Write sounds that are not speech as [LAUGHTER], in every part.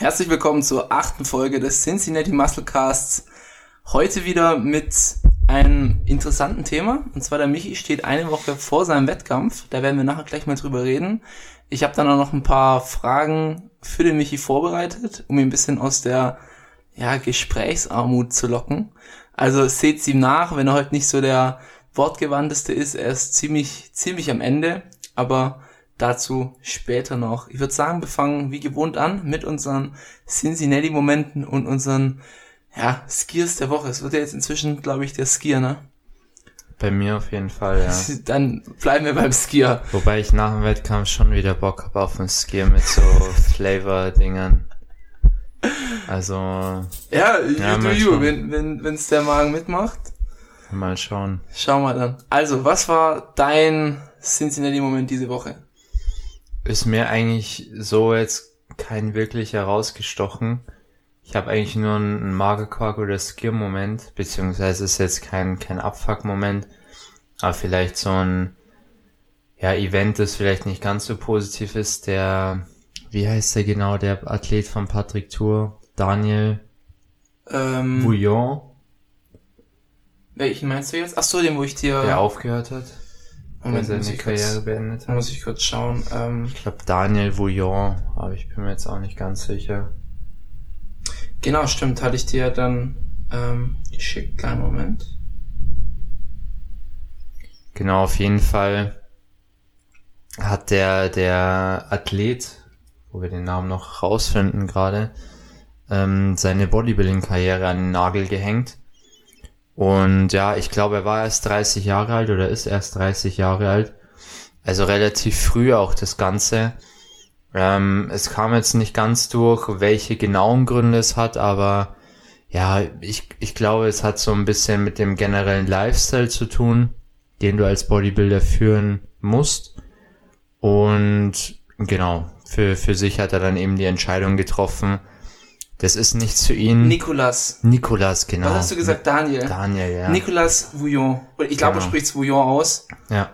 Herzlich willkommen zur achten Folge des Cincinnati Musclecasts. Heute wieder mit einem interessanten Thema. Und zwar der Michi steht eine Woche vor seinem Wettkampf. Da werden wir nachher gleich mal drüber reden. Ich habe dann auch noch ein paar Fragen für den Michi vorbereitet, um ihn ein bisschen aus der ja, Gesprächsarmut zu locken. Also seht's ihm nach, wenn er heute nicht so der wortgewandteste ist. Er ist ziemlich, ziemlich am Ende. Aber Dazu später noch. Ich würde sagen, wir fangen wie gewohnt an mit unseren Cincinnati-Momenten und unseren ja, Skiers der Woche. Es wird ja jetzt inzwischen, glaube ich, der Skier, ne? Bei mir auf jeden Fall, ja. [LAUGHS] Dann bleiben wir beim Skier. Wobei ich nach dem Wettkampf schon wieder Bock habe auf ein Skier mit so Flavor-Dingern. Also. Ja, you ja, do you, wenn, wenn, wenn's der Magen mitmacht. Mal schauen. Schauen wir dann. Also, was war dein Cincinnati-Moment diese Woche? Ist mir eigentlich so jetzt kein wirklich herausgestochen. Ich habe eigentlich nur einen Magerquark oder Skier-Moment, beziehungsweise ist jetzt kein, kein Abfuck-Moment, aber vielleicht so ein ja, Event, das vielleicht nicht ganz so positiv ist. Der, wie heißt der genau, der Athlet von Patrick Tour? Daniel ähm, Bouillon. Welchen meinst du jetzt? Ach so, den, wo ich dir... Der aufgehört hat. Moment, seine Karriere kurz, beendet hat. Muss ich kurz schauen. Ähm, ich glaube Daniel Vouillon, aber ich bin mir jetzt auch nicht ganz sicher. Genau, stimmt, hatte ich dir dann ähm, geschickt. Kleinen Moment. Genau, auf jeden Fall hat der, der Athlet, wo wir den Namen noch rausfinden gerade, ähm, seine Bodybuilding-Karriere an den Nagel gehängt und ja, ich glaube, er war erst 30 Jahre alt oder ist erst 30 Jahre alt. Also relativ früh auch das Ganze. Ähm, es kam jetzt nicht ganz durch, welche genauen Gründe es hat, aber ja, ich, ich glaube, es hat so ein bisschen mit dem generellen Lifestyle zu tun, den du als Bodybuilder führen musst. Und genau, für, für sich hat er dann eben die Entscheidung getroffen, das ist nichts für ihn. Nikolas. Nikolas, genau. Was hast du gesagt? Daniel. Daniel, ja. Nicolas Vouillon. Ich glaube, genau. du sprichst Vouillon aus. Ja.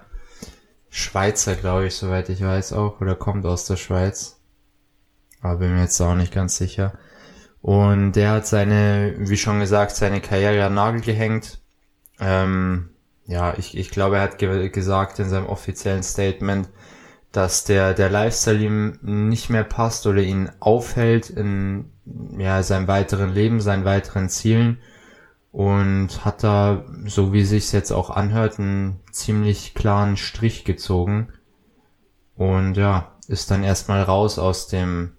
Schweizer, glaube ich, soweit ich weiß auch. Oder kommt aus der Schweiz. Aber bin mir jetzt auch nicht ganz sicher. Und der hat seine, wie schon gesagt, seine Karriere an Nagel gehängt. Ähm, ja, ich, ich glaube, er hat ge gesagt in seinem offiziellen Statement, dass der, der Lifestyle ihm nicht mehr passt oder ihn aufhält in ja, seinem weiteren Leben, seinen weiteren Zielen und hat da, so wie sich's jetzt auch anhört, einen ziemlich klaren Strich gezogen und ja, ist dann erstmal raus aus dem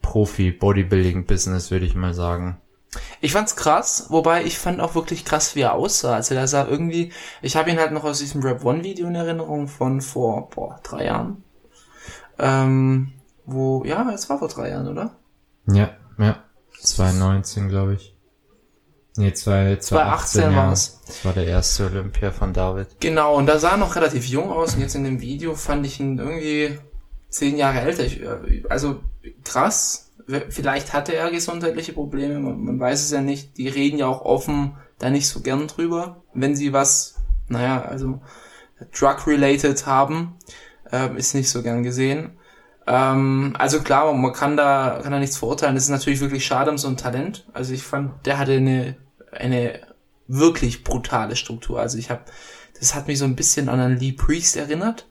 Profi-Bodybuilding-Business, würde ich mal sagen. Ich fand's krass, wobei ich fand auch wirklich krass, wie er aussah. Also der sah irgendwie, ich habe ihn halt noch aus diesem Rap One Video in Erinnerung von vor, boah, drei Jahren. Ähm, wo, ja, es war vor drei Jahren, oder? Ja, ja. 2019, glaube ich. Nee, 2018 war es. Das war der erste Olympia von David. Genau, und da sah er noch relativ jung aus und jetzt in dem Video fand ich ihn irgendwie zehn Jahre älter. Äh, also krass, vielleicht hatte er gesundheitliche Probleme, man, man, weiß es ja nicht. Die reden ja auch offen da nicht so gern drüber, wenn sie was, naja, also drug-related haben, ähm, ist nicht so gern gesehen. Ähm, also klar, man kann da, kann da nichts verurteilen. Das ist natürlich wirklich schade um so ein Talent. Also ich fand, der hatte eine, eine wirklich brutale Struktur. Also ich habe, das hat mich so ein bisschen an einen Lee Priest erinnert.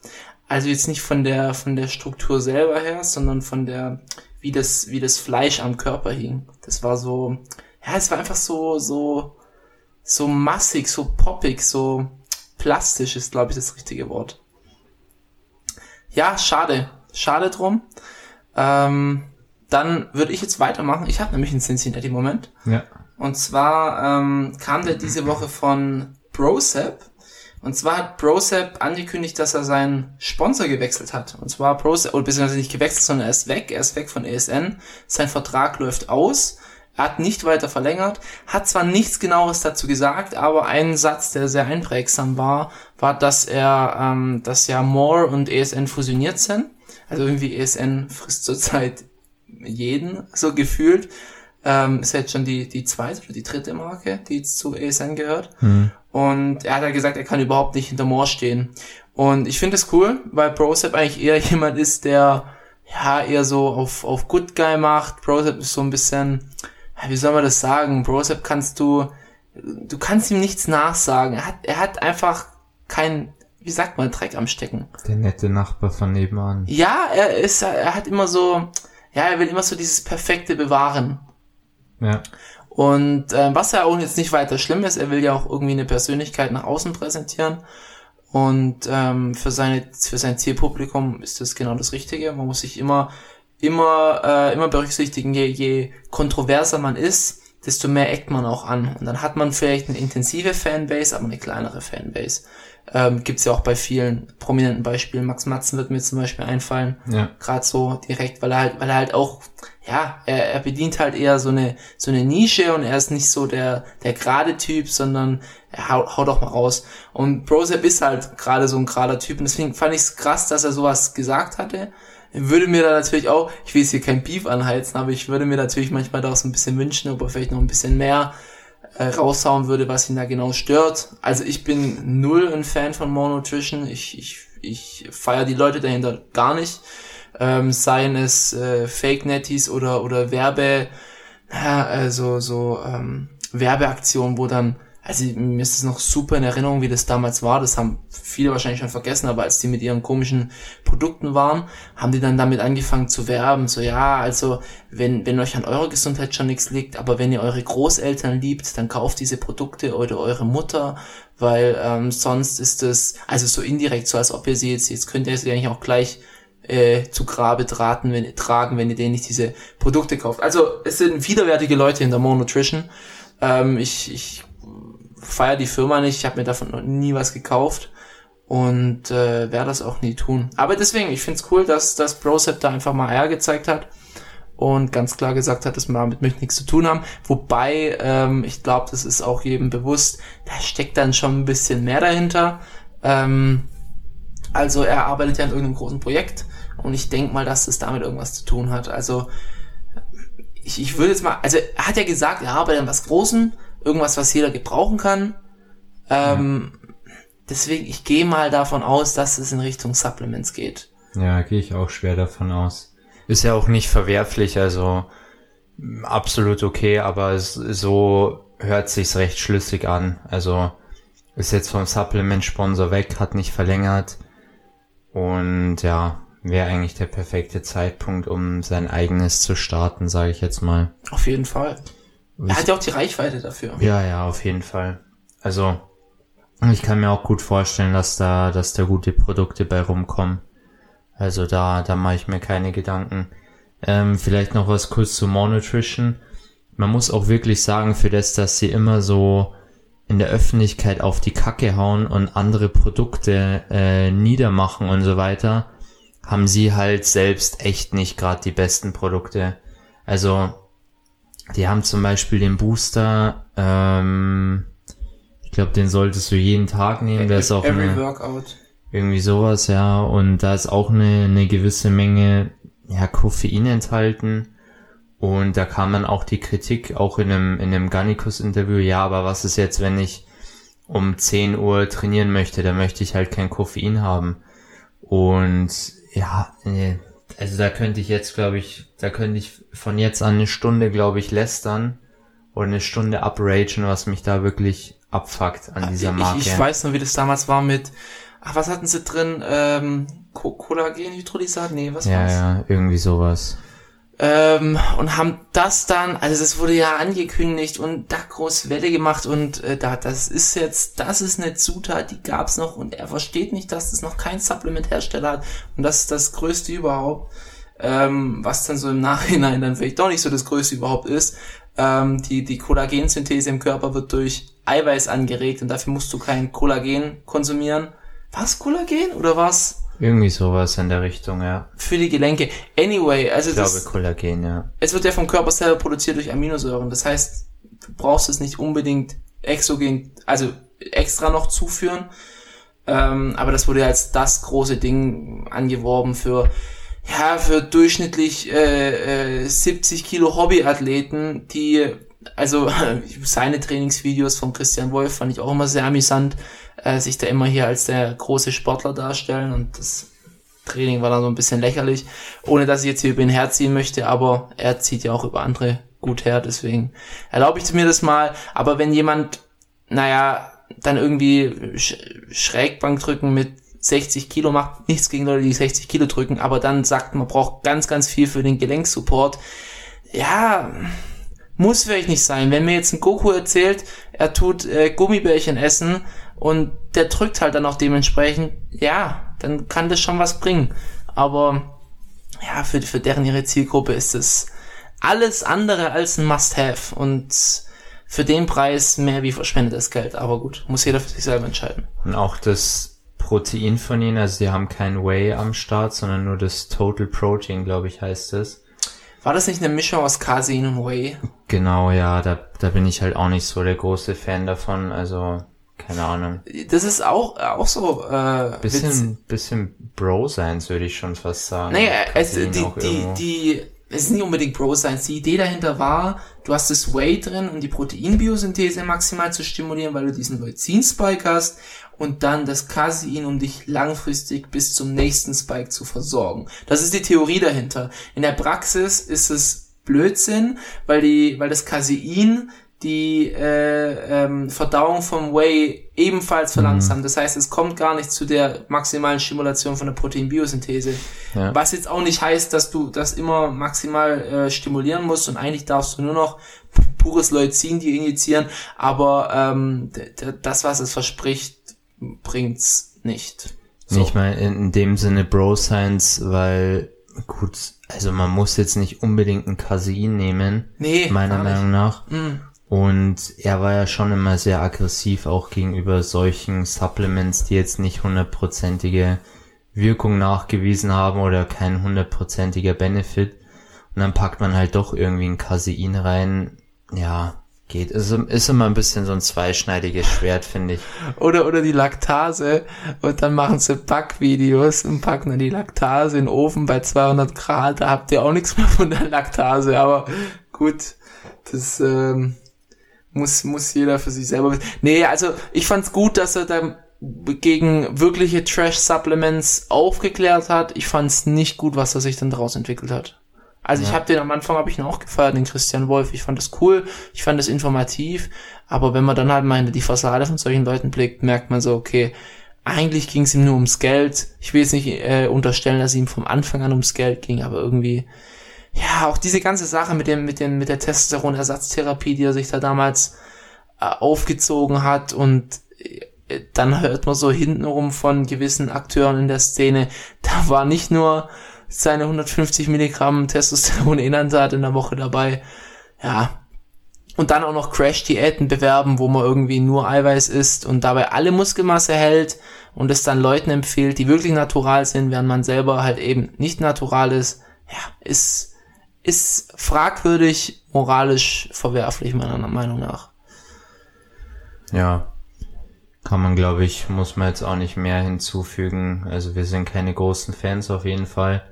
Also jetzt nicht von der, von der Struktur selber her, sondern von der, wie das, wie das Fleisch am Körper hing. Das war so, ja, es war einfach so, so, so massig, so poppig, so plastisch ist, glaube ich, das richtige Wort. Ja, schade. Schade drum. Ähm, dann würde ich jetzt weitermachen. Ich habe nämlich einen Cincinnati-Moment. Ja. Und zwar ähm, kam der diese Woche von Brosep. Und zwar hat ProSap angekündigt, dass er seinen Sponsor gewechselt hat. Und zwar ProSap, oder beziehungsweise nicht gewechselt, sondern er ist weg. Er ist weg von ESN. Sein Vertrag läuft aus. Er hat nicht weiter verlängert, hat zwar nichts genaueres dazu gesagt, aber ein Satz, der sehr einprägsam war, war, dass er, ähm, dass ja More und ESN fusioniert sind. Also irgendwie ESN frisst zurzeit jeden, so gefühlt. Ähm, ist jetzt schon die, die zweite oder die dritte Marke, die jetzt zu ESN gehört. Mhm. Und er hat ja gesagt, er kann überhaupt nicht hinter Moore stehen. Und ich finde es cool, weil ProSep eigentlich eher [LAUGHS] jemand ist, der ja, eher so auf, auf Good Guy macht. Brosep ist so ein bisschen, wie soll man das sagen? Brosep kannst du, du kannst ihm nichts nachsagen. Er hat, er hat einfach kein, wie sagt man, Dreck am Stecken. Der nette Nachbar von nebenan. Ja, er ist, er hat immer so, ja, er will immer so dieses Perfekte bewahren. Ja. Und äh, was ja auch jetzt nicht weiter schlimm ist, er will ja auch irgendwie eine Persönlichkeit nach außen präsentieren. Und ähm, für seine für sein Zielpublikum ist das genau das Richtige. Man muss sich immer immer äh, immer berücksichtigen, je, je kontroverser man ist, desto mehr eckt man auch an. Und dann hat man vielleicht eine intensive Fanbase, aber eine kleinere Fanbase. Ähm, Gibt ja auch bei vielen prominenten Beispielen. Max Matzen wird mir zum Beispiel einfallen. Ja. Gerade so direkt, weil er halt, weil er halt auch, ja, er, er bedient halt eher so eine, so eine Nische und er ist nicht so der, der gerade Typ, sondern er haut, haut auch mal raus. Und Brosep ist halt gerade so ein gerader Typ und deswegen fand ich es krass, dass er sowas gesagt hatte. Würde mir da natürlich auch, ich will jetzt hier kein Beef anheizen, aber ich würde mir natürlich manchmal da auch so ein bisschen wünschen, ob er vielleicht noch ein bisschen mehr äh, raushauen würde, was ihn da genau stört. Also ich bin null ein Fan von Monotrition. Ich, ich, ich feiere die Leute dahinter gar nicht. Ähm, seien es äh, Fake Netties oder, oder Werbe, ja, also so ähm, Werbeaktionen, wo dann also mir ist es noch super in Erinnerung, wie das damals war. Das haben viele wahrscheinlich schon vergessen, aber als die mit ihren komischen Produkten waren, haben die dann damit angefangen zu werben. So, ja, also wenn, wenn euch an eurer Gesundheit schon nichts liegt, aber wenn ihr eure Großeltern liebt, dann kauft diese Produkte oder eure Mutter, weil ähm, sonst ist es, also so indirekt, so als ob ihr sie jetzt, jetzt könnt ihr sie eigentlich auch gleich äh, zu Grabe traten, wenn, tragen, wenn ihr denen nicht diese Produkte kauft. Also es sind widerwärtige Leute in der Monotrition. Ähm, ich, ich feiere die Firma nicht, ich habe mir davon noch nie was gekauft und äh, werde das auch nie tun. Aber deswegen, ich find's cool, dass das Brosep da einfach mal Eier gezeigt hat und ganz klar gesagt hat, dass wir damit nichts zu tun haben. Wobei, ähm, ich glaube, das ist auch jedem bewusst, da steckt dann schon ein bisschen mehr dahinter. Ähm, also er arbeitet ja an irgendeinem großen Projekt und ich denke mal, dass das damit irgendwas zu tun hat. Also ich, ich würde jetzt mal, also er hat ja gesagt, er arbeitet an was Großem, irgendwas, was jeder gebrauchen kann. Ähm, ja. Deswegen, ich gehe mal davon aus, dass es in Richtung Supplements geht. Ja, gehe ich auch schwer davon aus. Ist ja auch nicht verwerflich, also absolut okay, aber es, so hört sich's recht schlüssig an. Also ist jetzt vom Supplement-Sponsor weg, hat nicht verlängert und ja, wäre eigentlich der perfekte Zeitpunkt, um sein eigenes zu starten, sage ich jetzt mal. Auf jeden Fall. Er hat ja auch die Reichweite dafür. Ja, ja, auf jeden Fall. Also, ich kann mir auch gut vorstellen, dass da, dass da gute Produkte bei rumkommen. Also da, da mache ich mir keine Gedanken. Ähm, vielleicht noch was kurz zu Monotrition. Man muss auch wirklich sagen, für das, dass sie immer so in der Öffentlichkeit auf die Kacke hauen und andere Produkte äh, niedermachen und so weiter, haben sie halt selbst echt nicht gerade die besten Produkte. Also die haben zum Beispiel den Booster, ähm, ich glaube, den solltest du jeden Tag nehmen. Da ist auch Every eine, Workout. irgendwie sowas, ja. Und da ist auch eine, eine gewisse Menge ja, Koffein enthalten. Und da kam dann auch die Kritik, auch in einem, in einem Gannikus-Interview, ja, aber was ist jetzt, wenn ich um 10 Uhr trainieren möchte, dann möchte ich halt kein Koffein haben. Und ja, nee, also da könnte ich jetzt, glaube ich, da könnte ich von jetzt an eine Stunde, glaube ich, lästern oder eine Stunde upragen, was mich da wirklich abfuckt an dieser Marke. Ich, ich weiß nur, wie das damals war mit, ach, was hatten sie drin? Ähm, Kollagenhydrolysat? Nee, was ja, war's? Ja, irgendwie sowas. Ähm, und haben das dann, also das wurde ja angekündigt und da groß Welle gemacht und äh, da, das ist jetzt, das ist eine Zutat, die gab's noch und er versteht nicht, dass es noch kein Supplement-Hersteller hat und das ist das Größte überhaupt, ähm, was dann so im Nachhinein dann vielleicht doch nicht so das Größte überhaupt ist. Ähm, die, die Kollagensynthese im Körper wird durch Eiweiß angeregt und dafür musst du kein Kollagen konsumieren. Was Kollagen oder was? Irgendwie sowas in der Richtung, ja. Für die Gelenke. Anyway, also ich das, glaube Kollagen, ja. Es wird ja vom Körper selber produziert durch Aminosäuren. Das heißt, du brauchst es nicht unbedingt exogen, also extra noch zuführen. Ähm, aber das wurde ja als das große Ding angeworben für ja für durchschnittlich äh, äh, 70 Kilo Hobbyathleten, die also [LAUGHS] seine Trainingsvideos von Christian Wolf fand ich auch immer sehr amüsant, äh, sich da immer hier als der große Sportler darstellen und das Training war dann so ein bisschen lächerlich, ohne dass ich jetzt hier über ihn herziehen möchte, aber er zieht ja auch über andere gut her, deswegen erlaube ich mir das mal. Aber wenn jemand, naja, dann irgendwie Sch Schrägbank drücken mit 60 Kilo macht nichts gegen Leute, die 60 Kilo drücken, aber dann sagt, man braucht ganz, ganz viel für den Gelenksupport. Ja, muss vielleicht nicht sein. Wenn mir jetzt ein Goku erzählt, er tut äh, Gummibärchen essen und der drückt halt dann auch dementsprechend, ja, dann kann das schon was bringen. Aber ja, für, für deren ihre Zielgruppe ist es alles andere als ein Must-Have und für den Preis mehr wie verschwendetes Geld. Aber gut, muss jeder für sich selber entscheiden. Und auch das Protein von ihnen, also die haben kein Whey am Start, sondern nur das Total Protein, glaube ich, heißt es. War das nicht eine Mischung aus Casein und Whey? Genau, ja, da, da bin ich halt auch nicht so der große Fan davon, also keine Ahnung. Das ist auch, auch so, äh, bisschen, Witz. bisschen Bro-Science, würde ich schon fast sagen. Naja, es, die, die, die, es ist nicht unbedingt Bro-Science. Die Idee dahinter war, du hast das Whey drin, um die Proteinbiosynthese maximal zu stimulieren, weil du diesen Leucin-Spike hast und dann das Casein, um dich langfristig bis zum nächsten Spike zu versorgen. Das ist die Theorie dahinter. In der Praxis ist es Blödsinn, weil die, weil das Casein die äh, ähm, Verdauung vom Whey ebenfalls verlangsamt. Mhm. Das heißt, es kommt gar nicht zu der maximalen Stimulation von der Proteinbiosynthese. Ja. Was jetzt auch nicht heißt, dass du das immer maximal äh, stimulieren musst und eigentlich darfst du nur noch pures Leucin dir injizieren, aber ähm, das, was es verspricht, bringt's nicht. So. Nicht mal in dem Sinne Bro Science, weil gut, also man muss jetzt nicht unbedingt ein Casein nehmen, nee, meiner Meinung nach. Mm. Und er war ja schon immer sehr aggressiv auch gegenüber solchen Supplements, die jetzt nicht hundertprozentige Wirkung nachgewiesen haben oder kein hundertprozentiger Benefit. Und dann packt man halt doch irgendwie ein Casein rein. Ja, geht. Ist, ist immer ein bisschen so ein zweischneidiges Schwert, finde ich. Oder, oder die Laktase. Und dann machen sie Backvideos und packen dann die Laktase in den Ofen bei 200 Grad. Da habt ihr auch nichts mehr von der Laktase. Aber gut, das, ähm, muss, muss jeder für sich selber wissen. Nee, also ich fand's gut, dass er da gegen wirkliche Trash-Supplements aufgeklärt hat. Ich fand's nicht gut, was er sich dann daraus entwickelt hat. Also ja. ich habe den am Anfang habe ich ihn auch gefeiert, den Christian Wolf. Ich fand das cool, ich fand das informativ, aber wenn man dann halt mal die Fassade von solchen Leuten blickt, merkt man so, okay, eigentlich ging es ihm nur ums Geld. Ich will jetzt nicht äh, unterstellen, dass es ihm vom Anfang an ums Geld ging, aber irgendwie ja, auch diese ganze Sache mit dem, mit dem, mit der Testosteronersatztherapie, die er sich da damals äh, aufgezogen hat und äh, dann hört man so hintenrum von gewissen Akteuren in der Szene, da war nicht nur seine 150 Milligramm Testosteron Inhansat in der Woche dabei, ja, und dann auch noch Crash-Diäten bewerben, wo man irgendwie nur Eiweiß isst und dabei alle Muskelmasse hält und es dann Leuten empfiehlt, die wirklich natural sind, während man selber halt eben nicht natural ist, ja, ist, ist fragwürdig, moralisch verwerflich, meiner Meinung nach. Ja, kann man, glaube ich, muss man jetzt auch nicht mehr hinzufügen. Also wir sind keine großen Fans auf jeden Fall.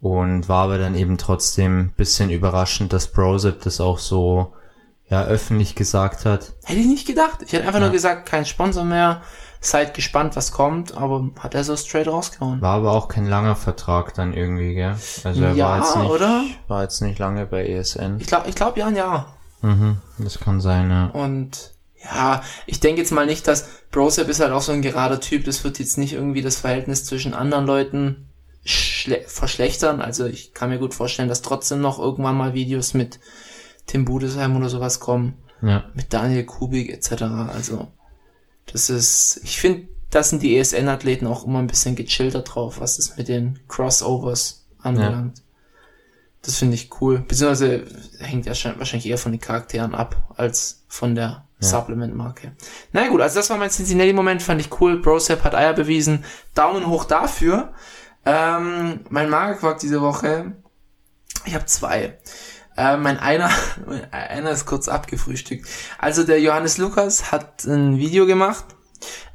Und war aber dann eben trotzdem bisschen überraschend, dass Brosip das auch so ja öffentlich gesagt hat. Hätte ich nicht gedacht. Ich hätte einfach ja. nur gesagt, kein Sponsor mehr seid gespannt, was kommt, aber hat er so straight rausgehauen. War aber auch kein langer Vertrag dann irgendwie, gell? Also er ja, war jetzt nicht, oder? war jetzt nicht lange bei ESN. Ich glaube, ich glaube ja ein Jahr. Mhm, das kann sein, ja. Und ja, ich denke jetzt mal nicht, dass Brosep ist halt auch so ein gerader Typ, das wird jetzt nicht irgendwie das Verhältnis zwischen anderen Leuten verschlechtern. Also ich kann mir gut vorstellen, dass trotzdem noch irgendwann mal Videos mit Tim Budesheim oder sowas kommen. Ja. Mit Daniel Kubik etc. Also das ist, ich finde, da sind die ESN-Athleten auch immer ein bisschen gechillter drauf, was es mit den Crossovers anbelangt. Ja. Das finde ich cool. Beziehungsweise hängt ja wahrscheinlich eher von den Charakteren ab, als von der ja. Supplement-Marke. Na gut, also das war mein Cincinnati-Moment, fand ich cool. Brosep hat Eier bewiesen. Daumen hoch dafür. Ähm, mein Magerquark diese Woche, ich habe zwei. Äh, mein einer, [LAUGHS] einer ist kurz abgefrühstückt. Also der Johannes Lukas hat ein Video gemacht.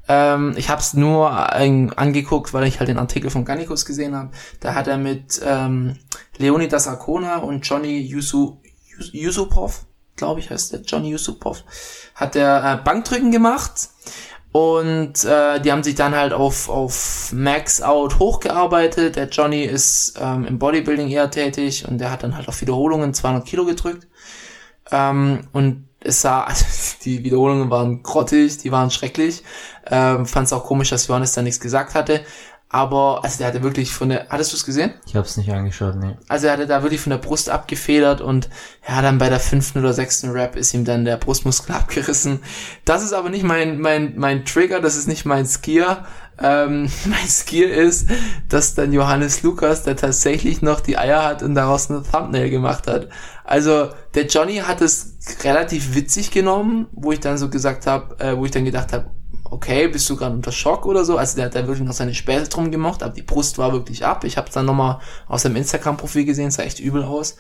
Ähm, ich habe es nur äh, angeguckt, weil ich halt den Artikel von Gannikus gesehen habe. Da hat er mit ähm, Leonidas Arcona und Johnny Yusu, Yusupov, glaube ich heißt der, Johnny Yusupov, hat der äh, Bankdrücken gemacht. Und äh, die haben sich dann halt auf, auf Max Out hochgearbeitet. Der Johnny ist ähm, im Bodybuilding eher tätig und der hat dann halt auf Wiederholungen 200 Kilo gedrückt. Ähm, und es sah, [LAUGHS] also die Wiederholungen waren grottig, die waren schrecklich. Ähm, Fand es auch komisch, dass Johannes da nichts gesagt hatte. Aber, also der hatte wirklich von der, hattest du es gesehen? Ich habe es nicht angeschaut, nee. Also er hatte da wirklich von der Brust abgefedert und ja, dann bei der fünften oder sechsten Rap ist ihm dann der Brustmuskel [LAUGHS] abgerissen. Das ist aber nicht mein, mein, mein Trigger, das ist nicht mein Skier. Ähm, [LAUGHS] mein Skier ist, dass dann Johannes Lukas, der tatsächlich noch die Eier hat und daraus eine Thumbnail gemacht hat. Also der Johnny hat es relativ witzig genommen, wo ich dann so gesagt habe, äh, wo ich dann gedacht habe, okay, bist du gerade unter Schock oder so? Also der hat da wirklich noch seine Späße drum gemacht, aber die Brust war wirklich ab. Ich habe dann nochmal aus seinem Instagram-Profil gesehen, sah echt übel aus.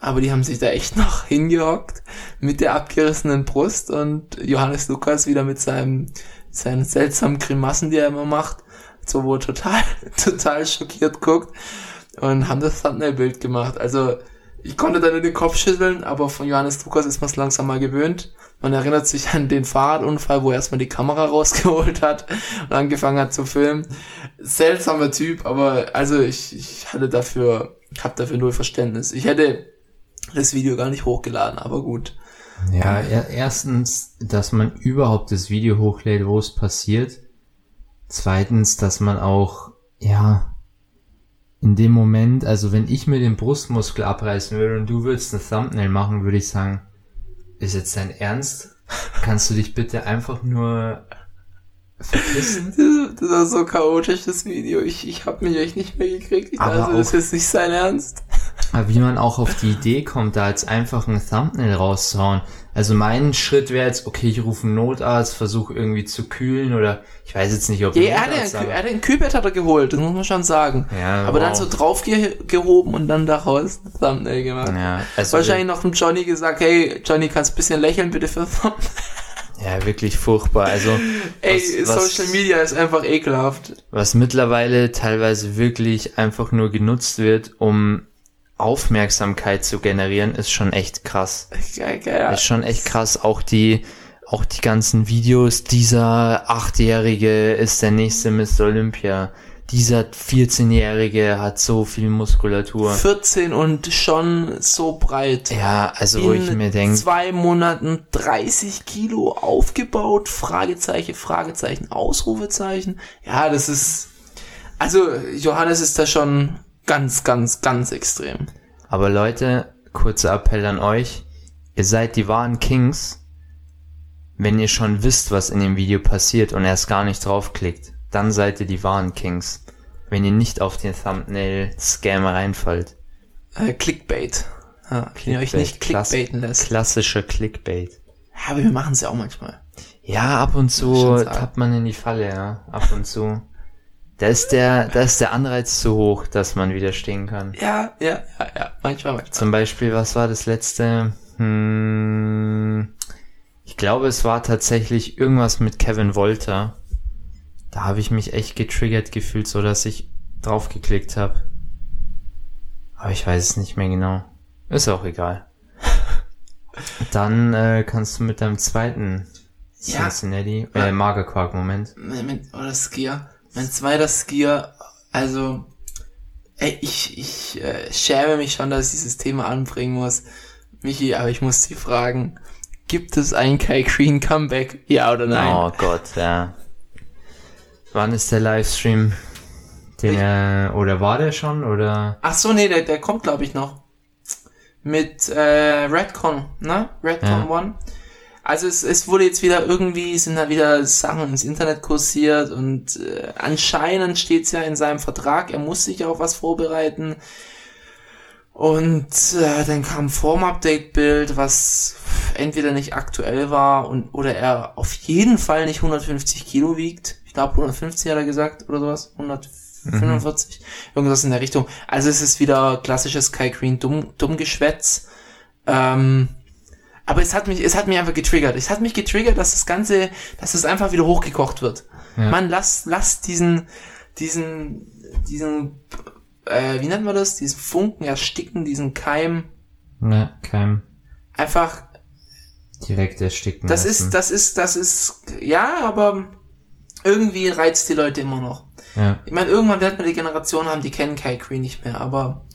Aber die haben sich da echt [LAUGHS] noch hingehockt mit der abgerissenen Brust und Johannes Lukas wieder mit seinem, seinen seltsamen Grimassen, die er immer macht, so wo er total, [LAUGHS] total schockiert guckt und haben das Thumbnail-Bild gemacht. Also ich konnte da nur den Kopf schütteln, aber von Johannes Lukas ist man es langsam mal gewöhnt. Man erinnert sich an den Fahrradunfall, wo er erstmal die Kamera [LAUGHS] rausgeholt hat und angefangen hat zu filmen. Seltsamer Typ, aber also ich, ich hatte dafür, habe dafür null Verständnis. Ich hätte das Video gar nicht hochgeladen, aber gut. Ja, er, erstens, dass man überhaupt das Video hochlädt, wo es passiert. Zweitens, dass man auch, ja, in dem Moment, also wenn ich mir den Brustmuskel abreißen würde und du würdest ein Thumbnail machen, würde ich sagen, ist jetzt dein Ernst? Kannst du dich bitte einfach nur verpissen? Das war so chaotisch, das Video. Ich, ich habe mich echt nicht mehr gekriegt. Ich Aber dachte, das auch- ist jetzt nicht sein Ernst. Aber wie man auch auf die Idee kommt, da jetzt einfach ein Thumbnail rauszuhauen. Also mein Schritt wäre jetzt, okay, ich rufe einen Notarzt, versuche irgendwie zu kühlen oder ich weiß jetzt nicht, ob Ja, er, hat Notarzt, aber- er hat ein Kühlbett hat er geholt, das muss man schon sagen. Ja, aber dann wow. so drauf ge gehoben und dann daraus ein Thumbnail gemacht. ja, also Wahrscheinlich noch dem Johnny gesagt, hey, Johnny, kannst ein bisschen lächeln bitte für Thumbnail? ja, wirklich furchtbar. Also [LAUGHS] Ey, was, was, Social Media ist einfach ekelhaft. was mittlerweile teilweise wirklich einfach nur genutzt wird, um Aufmerksamkeit zu generieren, ist schon echt krass. Geil. Ist schon echt krass. Auch die, auch die ganzen Videos, dieser Achtjährige ist der nächste Mr. Olympia. Dieser 14-Jährige hat so viel Muskulatur. 14 und schon so breit. Ja, also wo ich In mir denke, zwei Monaten 30 Kilo aufgebaut, Fragezeichen, Fragezeichen, Ausrufezeichen. Ja, das ist, also Johannes ist da schon ganz, ganz, ganz extrem. aber Leute, kurzer Appell an euch. Ihr seid die wahren Kings, wenn ihr schon wisst, was in dem Video passiert und erst gar nicht draufklickt. Dann seid ihr die wahren Kings. Wenn ihr nicht auf den Thumbnail-Scam reinfallt. Äh, Clickbait. Ja, wenn ihr euch nicht clickbaiten lässt. Klassischer Clickbait. Ja, aber wir machen es ja auch manchmal. Ja, ab und zu tappt man in die Falle, ja. Ab und zu. Da ist der, da ist der Anreiz zu hoch, dass man widerstehen kann. Ja, ja, ja, ja, manchmal, manchmal. Zum Beispiel, was war das letzte? Hm, ich glaube, es war tatsächlich irgendwas mit Kevin Wolter. Da habe ich mich echt getriggert gefühlt, so dass ich draufgeklickt habe. Aber ich weiß es nicht mehr genau. Ist auch egal. [LAUGHS] Dann äh, kannst du mit deinem zweiten Ja. Cincinnati, äh, Magerquark-Moment. Mein, mein, oder Skier. Mein zweiter Skier, also, ey, ich, ich äh, schäme mich schon, dass ich dieses Thema anbringen muss. Michi, aber ich muss Sie fragen, gibt es ein Kai Green Comeback? Ja oder nein? Oh Gott, ja. Wann ist der Livestream? Den er, oder war der schon, oder? Ach so, nee, der, der kommt glaube ich noch. Mit äh, Redcon, ne? Redcon Ja. One. Also es, es wurde jetzt wieder irgendwie, sind da wieder Sachen ins Internet kursiert und äh, anscheinend steht's ja in seinem Vertrag, er muss sich auf was vorbereiten. Und äh, dann kam ein Form-Update-Bild, was entweder nicht aktuell war und oder er auf jeden Fall nicht 150 Kilo wiegt. Ich glaube 150 hat er gesagt oder sowas. 145. Irgendwas in der Richtung. Also es ist wieder klassisches Kai Green dumm, Dummgeschwätz. Ähm, aber es hat mich, es hat mich einfach getriggert. Es hat mich getriggert, dass das Ganze, dass es einfach wieder hochgekocht wird. Ja. Man, lass, lass diesen, diesen, diesen, äh, wie nennt man das? Diesen Funken ersticken, diesen Keim Ne, kein einfach direkt ersticken das lassen. ist, das ist, das ist, ja, aber irgendwie reizt die Leute immer noch. Ja. Ich meine, irgendwann wird man die Generation haben, die kennen Kai Green nicht mehr, aber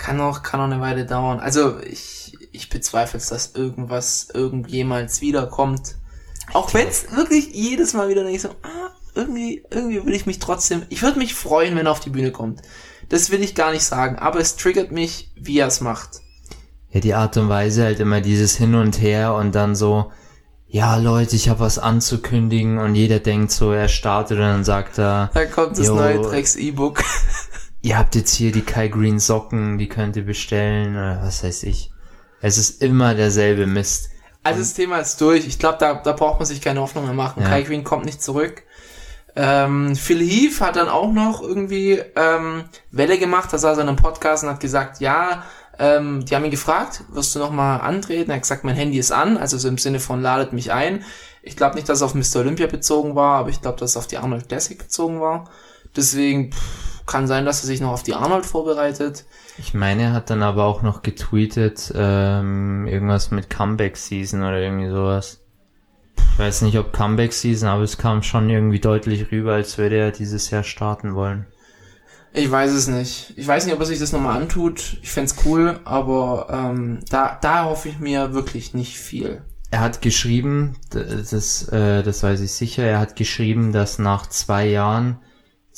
kann noch, kann noch eine Weile dauern. Also ich, ich bezweifle, dass irgendwas irgendjemals wiederkommt. Auch wenn es wirklich jedes Mal wieder nicht so, ah, irgendwie, irgendwie würde ich mich trotzdem, ich würde mich freuen, wenn er auf die Bühne kommt. Das will ich gar nicht sagen, aber es triggert mich, wie er es macht. Ja, die Art und Weise halt immer dieses Hin und Her und dann so, ja Leute, ich habe was anzukündigen und jeder denkt so, er startet und dann sagt er, Da kommt das neue Drecks-E-Book. [LAUGHS] ihr habt jetzt hier die Kai Green Socken, die könnt ihr bestellen oder was weiß ich. Es ist immer derselbe Mist. Also das Thema ist durch. Ich glaube, da, da braucht man sich keine Hoffnung mehr machen. Ja. Kai Green kommt nicht zurück. Ähm, Phil Heath hat dann auch noch irgendwie ähm, Welle gemacht. Da saß er in einem Podcast und hat gesagt, ja, ähm, die haben ihn gefragt, wirst du noch mal antreten? Er hat gesagt, mein Handy ist an, also so im Sinne von ladet mich ein. Ich glaube nicht, dass es auf Mr. Olympia bezogen war, aber ich glaube, dass es auf die Arnold Classic bezogen war. Deswegen pff, kann sein, dass er sich noch auf die Arnold vorbereitet. Ich meine, er hat dann aber auch noch getweetet, ähm, irgendwas mit Comeback Season oder irgendwie sowas. Ich weiß nicht, ob Comeback Season, aber es kam schon irgendwie deutlich rüber, als würde er dieses Jahr starten wollen. Ich weiß es nicht. Ich weiß nicht, ob er sich das nochmal antut. Ich fänd's cool, aber ähm, da, da hoffe ich mir wirklich nicht viel. Er hat geschrieben, das, äh, das weiß ich sicher, er hat geschrieben, dass nach zwei Jahren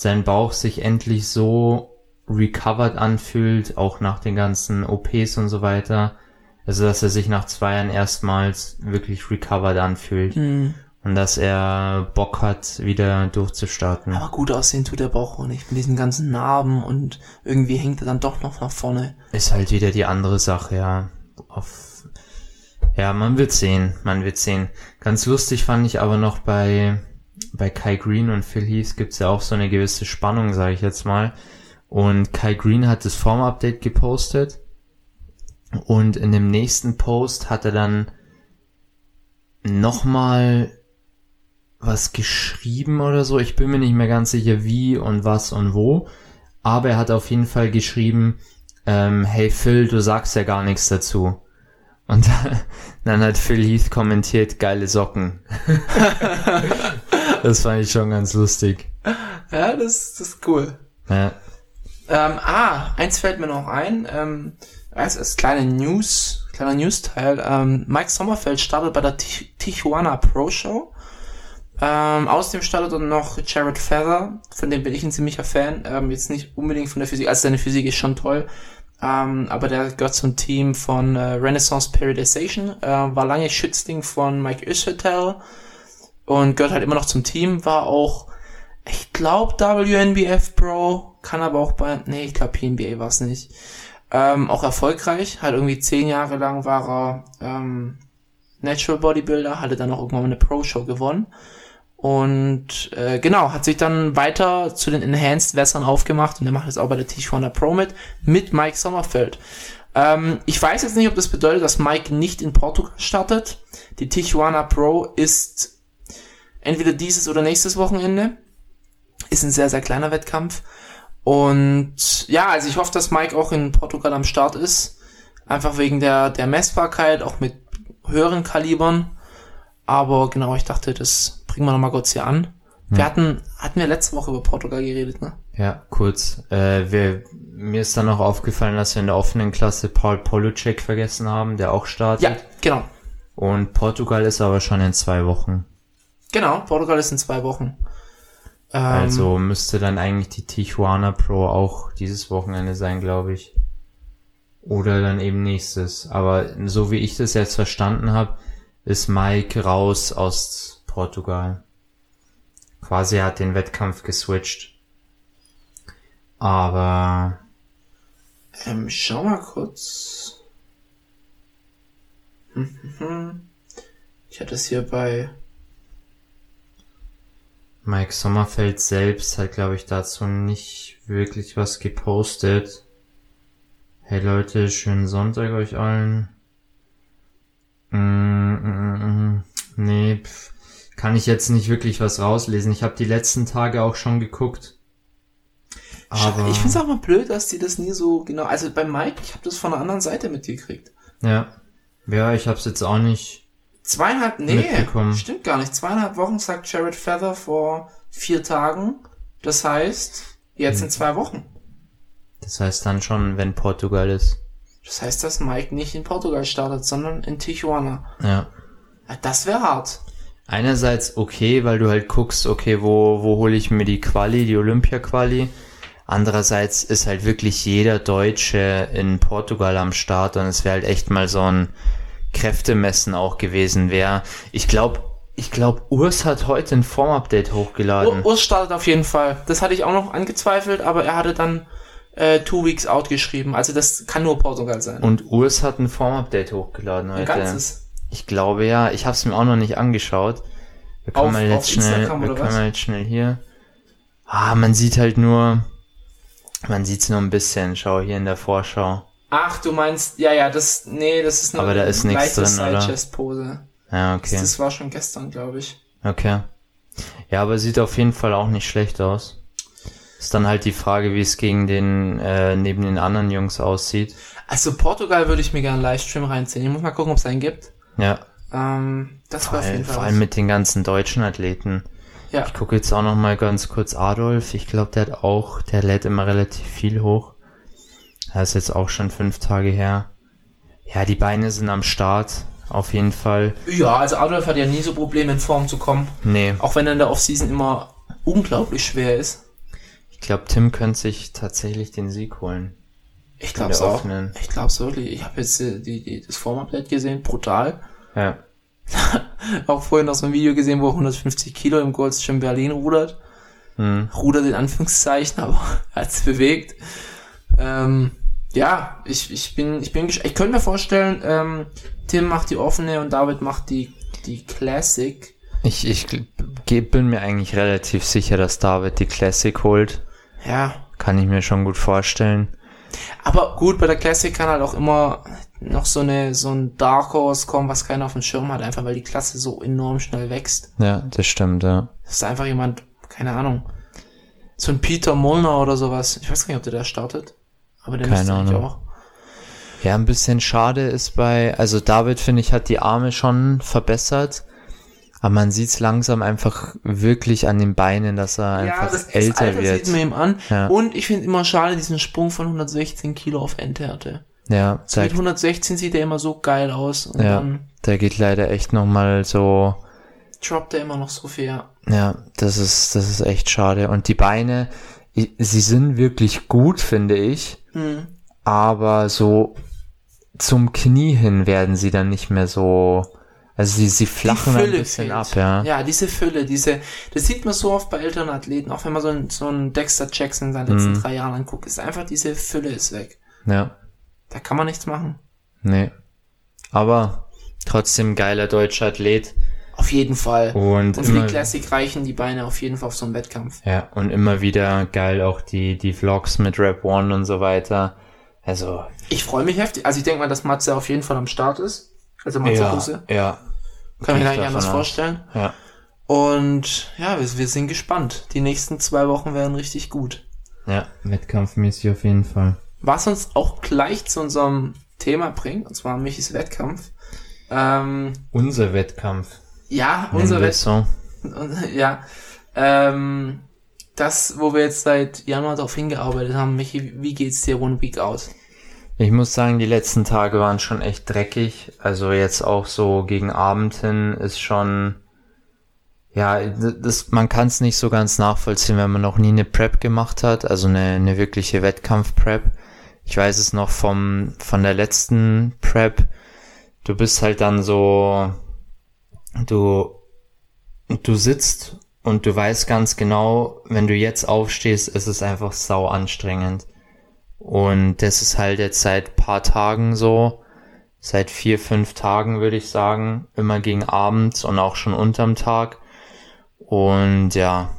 sein Bauch sich endlich so recovered anfühlt, auch nach den ganzen OPs und so weiter. Also, dass er sich nach zwei Jahren erstmals wirklich recovered anfühlt. Und dass er Bock hat, wieder durchzustarten. Aber gut aussehen tut der Bauch auch nicht. Mit diesen ganzen Narben und irgendwie hängt er dann doch noch nach vorne. Ist halt wieder die andere Sache, ja. Auf, ja, man wird sehen, man wird sehen. Ganz lustig fand ich aber noch bei, bei Kai Green und Phil Heath gibt's ja auch so eine gewisse Spannung, sage ich jetzt mal. Und Kai Green hat das Form-Update gepostet. Und in dem nächsten Post hat er dann nochmal was geschrieben oder so. Ich bin mir nicht mehr ganz sicher wie und was und wo. Aber er hat auf jeden Fall geschrieben, ähm, hey Phil, du sagst ja gar nichts dazu. Und [LAUGHS] dann hat Phil Heath kommentiert, geile Socken. [LAUGHS] [LAUGHS] [LAUGHS] das fand ich schon ganz lustig. Ja, das, das ist cool. Ja, Ähm, ah, eins fällt mir noch ein. Ähm, als, als kleine News, kleiner News-Teil. Ähm, Mike Sommerfeld startet bei der Ti- Tijuana Pro Show. Ähm, außerdem startet dann noch Jared Feather, von dem bin ich ein ziemlicher Fan. Ähm, jetzt nicht unbedingt von der Physik, also seine Physik ist schon toll. Ähm, aber der gehört zum Team von äh, Renaissance Periodization, äh, war lange Schützling von Mike Ishotel und gehört halt immer noch zum Team, war auch, ich glaube, WNBF Pro, kann aber auch bei, nee, ich glaube PNBA war es nicht. Ähm, auch erfolgreich, halt irgendwie zehn Jahre lang war er ähm, Natural Bodybuilder, hatte dann auch irgendwann mal eine Pro-Show gewonnen. Und äh, genau, hat sich dann weiter zu den Enhanced Wässern aufgemacht und er macht jetzt auch bei der Tijuana Pro mit, mit Mike Sommerfeld. Ähm, ich weiß jetzt nicht, ob das bedeutet, dass Mike nicht in Portugal startet. Die Tijuana Pro ist entweder dieses oder nächstes Wochenende. Ist ein sehr, sehr kleiner Wettkampf. Und ja, also ich hoffe, dass Mike auch in Portugal am Start ist. Einfach wegen der, der Messbarkeit, auch mit höheren Kalibern. Aber genau, ich dachte, das bringen wir nochmal kurz hier an. Wir hatten, hatten wir letzte Woche über Portugal geredet, ne? ja, kurz. Äh, wir, mir ist dann noch aufgefallen, dass wir in der offenen Klasse Paul Polucek vergessen haben, der auch startet. Ja, genau. Und Portugal ist aber schon in zwei Wochen. Genau, Portugal ist in zwei Wochen. Ähm, Also müsste dann eigentlich die Tijuana Pro auch dieses Wochenende sein, glaube ich. Oder dann eben nächstes. Aber so wie ich das jetzt verstanden habe, ist Mike raus aus Portugal. Quasi hat den Wettkampf geswitcht. Aber Ähm, schau mal kurz. Hm, hm, hm. Ich hatte es hier bei. Mike Sommerfeld selbst hat, glaube ich, dazu nicht wirklich was gepostet. Hey Leute, schönen Sonntag euch allen. Mm, mm, mm, mm. Nee, pf, kann ich jetzt nicht wirklich was rauslesen. Ich habe die letzten Tage auch schon geguckt. Aber Ich find's auch mal blöd, dass die das nie so genau. Also bei Mike, ich habe das von einer anderen Seite mitgekriegt. ja, ja, ich habe es jetzt auch nicht Zweieinhalb, nee, stimmt gar nicht. Zweieinhalb Wochen sagt Jared Feather vor vier Tagen. Das heißt, jetzt Hm. in zwei Wochen. Das heißt dann schon, wenn Portugal ist. Das heißt, dass Mike nicht in Portugal startet, sondern in Tijuana. Ja. Ja, das wäre hart. Einerseits okay, weil du halt guckst, okay, wo, wo hole ich mir die Quali, die Olympia-Quali. Andererseits ist halt wirklich jeder Deutsche in Portugal am Start und es wäre halt echt mal so ein Kräftemessen auch gewesen wäre. Ich glaube, ich glaube, Urs hat heute ein Form-Update hochgeladen. Ur- Urs startet auf jeden Fall. Das hatte ich auch noch angezweifelt, aber er hatte dann äh, two weeks out geschrieben. Also das kann nur Portugal sein. Und Urs hat ein Form-Update hochgeladen Ein heute. ganzes. Ich glaube ja, ich habe es mir auch noch nicht angeschaut. Wir können Auf- mal jetzt schnell, Instagram wir können was? mal jetzt schnell hier. Ah, man sieht halt nur, man sieht's nur ein bisschen. Schau hier in der Vorschau. Ach, du meinst, ja, ja, das, nee, das ist eine Aber da ist nichts drin, oder? Side-Chest-Pose. Ja, Das, okay, das war schon gestern, glaube ich. okay. Ja, aber sieht auf jeden Fall auch nicht schlecht aus. Ist dann halt die Frage, wie es gegen den äh, neben den anderen Jungs aussieht. Also Portugal würde ich mir gerne einen Livestream reinziehen. Ich muss mal gucken, ob es einen gibt. Ja, Ähm, das vor, war auf jeden Fall vor allem mit den ganzen deutschen Athleten. Ja. Ich gucke jetzt auch noch mal ganz kurz Adolf. Ich glaube, der hat auch, der lädt immer relativ viel hoch. Das ist jetzt auch schon fünf Tage her. Ja, die Beine sind am Start. Auf jeden Fall. Ja, also Adolf hat ja nie so Probleme in Form zu kommen. Nee, Auch wenn er in der Offseason immer unglaublich schwer ist. ich glaube, Tim könnte sich tatsächlich den Sieg holen. Ich glaube es auch. offenen. Ich glaube es wirklich. Ich habe jetzt äh, die, die, das Form-Update gesehen, brutal. Ja. [LAUGHS] Auch vorhin noch so ein Video gesehen, wo er 150 Kilo im Gold's Gym Berlin rudert. Hm. Rudert in Anführungszeichen, [LAUGHS] aber er hat's bewegt. Ähm, ja, ich, ich bin, ich bin, ich könnte mir vorstellen, ähm, Tim macht die offene und David macht die, die Classic. Ich, ich bin mir eigentlich relativ sicher, dass David die Classic holt. Ja, Kann ich mir schon gut vorstellen. aber gut, bei der Classic kann halt auch immer noch so eine, so ein Dark Horse kommen, was keiner auf dem Schirm hat, einfach weil die Klasse so enorm schnell wächst. Ja, das stimmt, ja. Das ist einfach jemand, keine Ahnung, so ein Peter Molnar oder sowas. Ich weiß gar nicht, ob der da startet. Aber der Keine Ahnung. auch. Ja, ein bisschen schade ist bei, also David finde ich hat die Arme schon verbessert, aber man sieht's langsam einfach wirklich an den Beinen, dass er einfach älter Alter wird. sieht man ihm an. Ja. Und ich finde immer schade diesen Sprung von 116 Kilo auf Endhärte. Ja, So mit der, 116 sieht er immer so geil aus und Ja. dann der geht leider echt nochmal so, droppt er immer noch so viel. Ja. ja, das ist, das ist echt schade. Und die Beine, sie sind wirklich gut, finde ich, Aber so zum Knie hin werden sie dann nicht mehr so, also sie, sie flachen ein bisschen fehlt. ab, ja. Ja, diese Fülle, diese, das sieht man so oft bei älteren Athleten, auch wenn man so einen, so einen Dexter Jackson in seinen letzten Mhm. drei Jahren anguckt, ist einfach diese Fülle ist weg. Ja, Da kann man nichts machen. nee. Aber trotzdem geiler deutscher Athlet. Auf jeden Fall. Und, Und für die Classic reichen die Beine auf jeden Fall auf so einen Wettkampf. ja, und immer wieder geil auch die, die Vlogs mit Rap One und so weiter. Also, Ich freue mich heftig. Also ich denke mal, dass Matze auf jeden Fall am Start ist. Also Matze ja, Busse. ja, Kann ich mir gar nicht anders vorstellen. ja. Und ja, wir, wir sind gespannt. Die nächsten zwei Wochen werden richtig gut. Ja, wettkampfmäßig auf jeden Fall. Was uns auch gleich zu unserem Thema bringt, und zwar Michis Wettkampf. Ähm, Unser Wettkampf. Ja, nennen unser wir Wettkampf. es so. Ja. Ähm, das, wo wir jetzt seit Januar darauf hingearbeitet haben, Michi, wie geht's dir One Week out? Ich muss sagen, die letzten Tage waren schon echt dreckig. Also jetzt auch so gegen Abend hin ist schon, ja, das, man kann es nicht so ganz nachvollziehen, wenn man noch nie eine Prep gemacht hat, also eine, eine wirkliche Wettkampf-Prep. Ich weiß es noch vom, von der letzten Prep. Du bist halt dann so, du, du sitzt und du weißt ganz genau, wenn du jetzt aufstehst, ist es einfach sau anstrengend. Und das ist halt jetzt seit paar Tagen so, seit vier, fünf Tagen würde ich sagen, immer gegen Abend und auch schon unterm Tag. Und ja,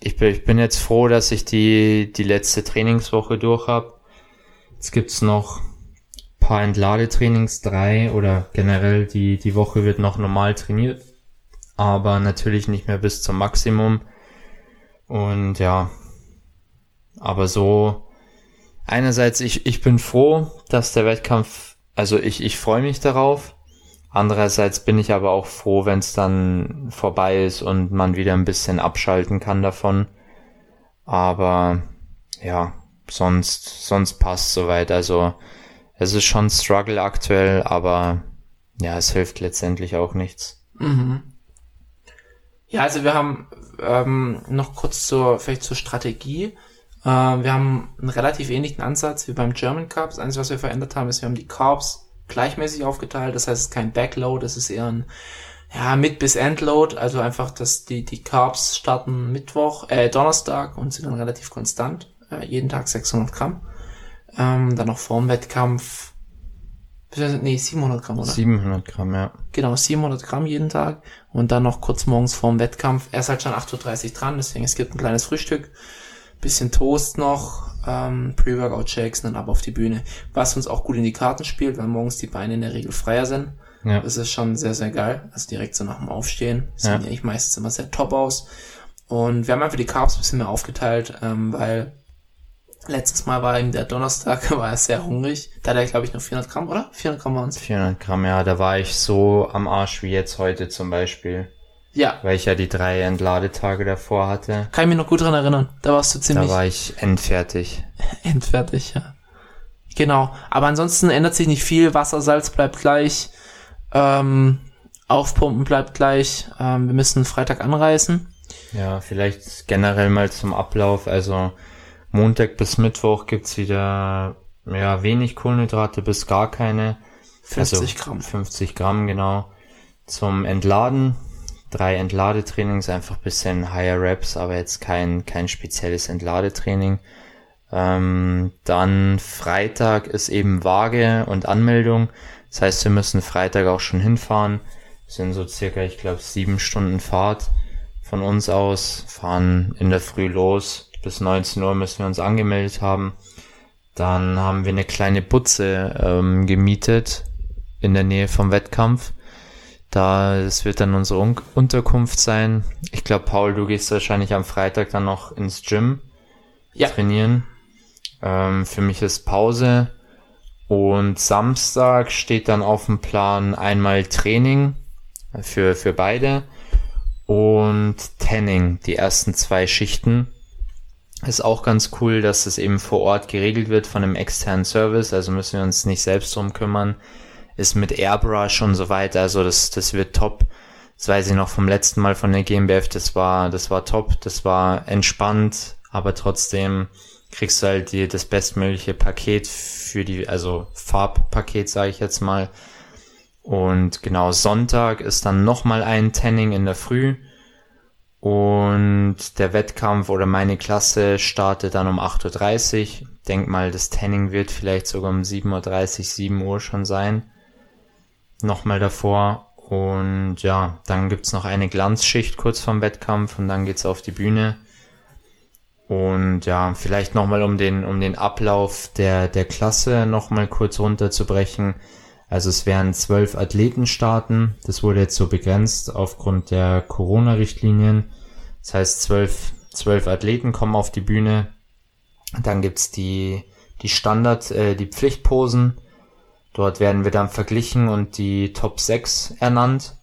ich bin, ich bin jetzt froh, dass ich die, die letzte Trainingswoche durch habe. Jetzt gibt's noch paar Entladetrainings, drei oder generell die, die Woche wird noch normal trainiert. Aber natürlich nicht mehr bis zum Maximum. Und ja, aber so, einerseits, ich, ich bin froh, dass der Wettkampf, also ich, ich freue mich darauf, Andererseits bin ich aber auch froh, wenn es dann vorbei ist und man wieder ein bisschen abschalten kann davon. Aber ja, sonst, sonst passt soweit. Also es ist schon Struggle aktuell, aber ja, es hilft letztendlich auch nichts. Mhm. Ja, also wir haben ähm, noch kurz zur, vielleicht zur Strategie. Äh, wir haben einen relativ ähnlichen Ansatz wie beim German Cup. Das Einzige, was wir verändert haben, ist, wir haben die Carbs gleichmäßig aufgeteilt. Das heißt, es ist kein Backload, es ist eher ein ja, Mid- bis Endload. Also einfach, dass die, die Carbs starten Mittwoch, äh, Donnerstag und sind dann relativ konstant. Äh, jeden Tag 600 Gramm. Ähm, dann noch vorm Wettkampf, nee, 700 Gramm, oder? 700 Gramm, ja. Genau, 700 Gramm jeden Tag. Und dann noch kurz morgens vorm Wettkampf. Er ist halt schon 8.30 Uhr dran, deswegen es gibt ein kleines Frühstück. Bisschen Toast noch, ähm, Pre-Workout-Shakes und dann ab auf die Bühne. Was uns auch gut in die Karten spielt, weil morgens die Beine in der Regel freier sind. Ja. Das ist schon sehr, sehr geil. Also direkt so nach dem Aufstehen. Sehen Ja. ja eigentlich meistens immer sehr top aus. Und wir haben einfach die Carbs ein bisschen mehr aufgeteilt, ähm, weil letztes Mal war ihm der Donnerstag, [LAUGHS] war er sehr hungrig. Da hat er, glaube ich, noch 400 Gramm, oder? 400 Gramm waren es. 400 Gramm, ja, da war ich so am Arsch wie jetzt heute zum Beispiel. Ja, Weil ich ja die drei Entladetage davor hatte. kann ich mich noch gut dran erinnern. Da warst du Da ziemlich war ich endfertig. [LAUGHS] endfertig, ja. Genau. Aber ansonsten ändert sich nicht viel. Wasser, Salz bleibt gleich. Ähm, Aufpumpen bleibt gleich. Ähm, wir müssen Freitag anreisen. Ja, vielleicht generell mal zum Ablauf. Also Montag bis Mittwoch gibt's wieder ja, wenig Kohlenhydrate bis gar keine. 50 also Gramm. 50 Gramm, genau. Zum Entladen. Drei Entladetrainings, einfach bisschen Higher Reps, aber jetzt kein, kein spezielles Entladetraining. Ähm, dann Freitag ist eben Waage und Anmeldung. Das heißt, wir müssen Freitag auch schon hinfahren. Das sind so circa, ich glaube, sieben Stunden Fahrt von uns aus. Fahren in der Früh los. Bis 19 Uhr müssen wir uns angemeldet haben. Dann haben wir eine kleine Butze ähm, gemietet in der Nähe vom Wettkampf. Da, es wird dann unsere Un Unterkunft sein. Ich glaube, Paul, du gehst wahrscheinlich am Freitag dann noch ins Gym Ja. trainieren. Ähm, für mich ist Pause. Und Samstag steht dann auf dem Plan einmal Training für, für beide und Tanning, die ersten zwei Schichten. Ist auch ganz cool, dass das eben vor Ort geregelt wird von einem externen Service, also müssen wir uns nicht selbst drum kümmern. Ist mit Airbrush und so weiter, also das, das wird top. Das weiß ich noch vom letzten Mal von der GmbF, das war, das war top, das war entspannt, aber trotzdem kriegst du halt die, das bestmögliche Paket für die, also Farbpaket, sage ich jetzt mal. Und genau, Sonntag ist dann nochmal ein Tanning in der Früh. Und der Wettkampf oder meine Klasse startet dann um 8.30 Uhr. Denk mal, das Tanning wird vielleicht sogar um 7.30 Uhr, 7 Uhr schon sein. Nochmal davor. Und ja, dann gibt's noch eine Glanzschicht kurz vorm Wettkampf und dann geht's auf die Bühne. Und ja, vielleicht nochmal um den, um den Ablauf der, der Klasse nochmal kurz runterzubrechen. Also es werden zwölf Athleten starten. Das wurde jetzt so begrenzt aufgrund der Corona-Richtlinien. Das heißt, zwölf, zwölf Athleten kommen auf die Bühne. Dann gibt's die, die Standard, äh, die Pflichtposen. Dort werden wir dann verglichen und die Top 6 ernannt.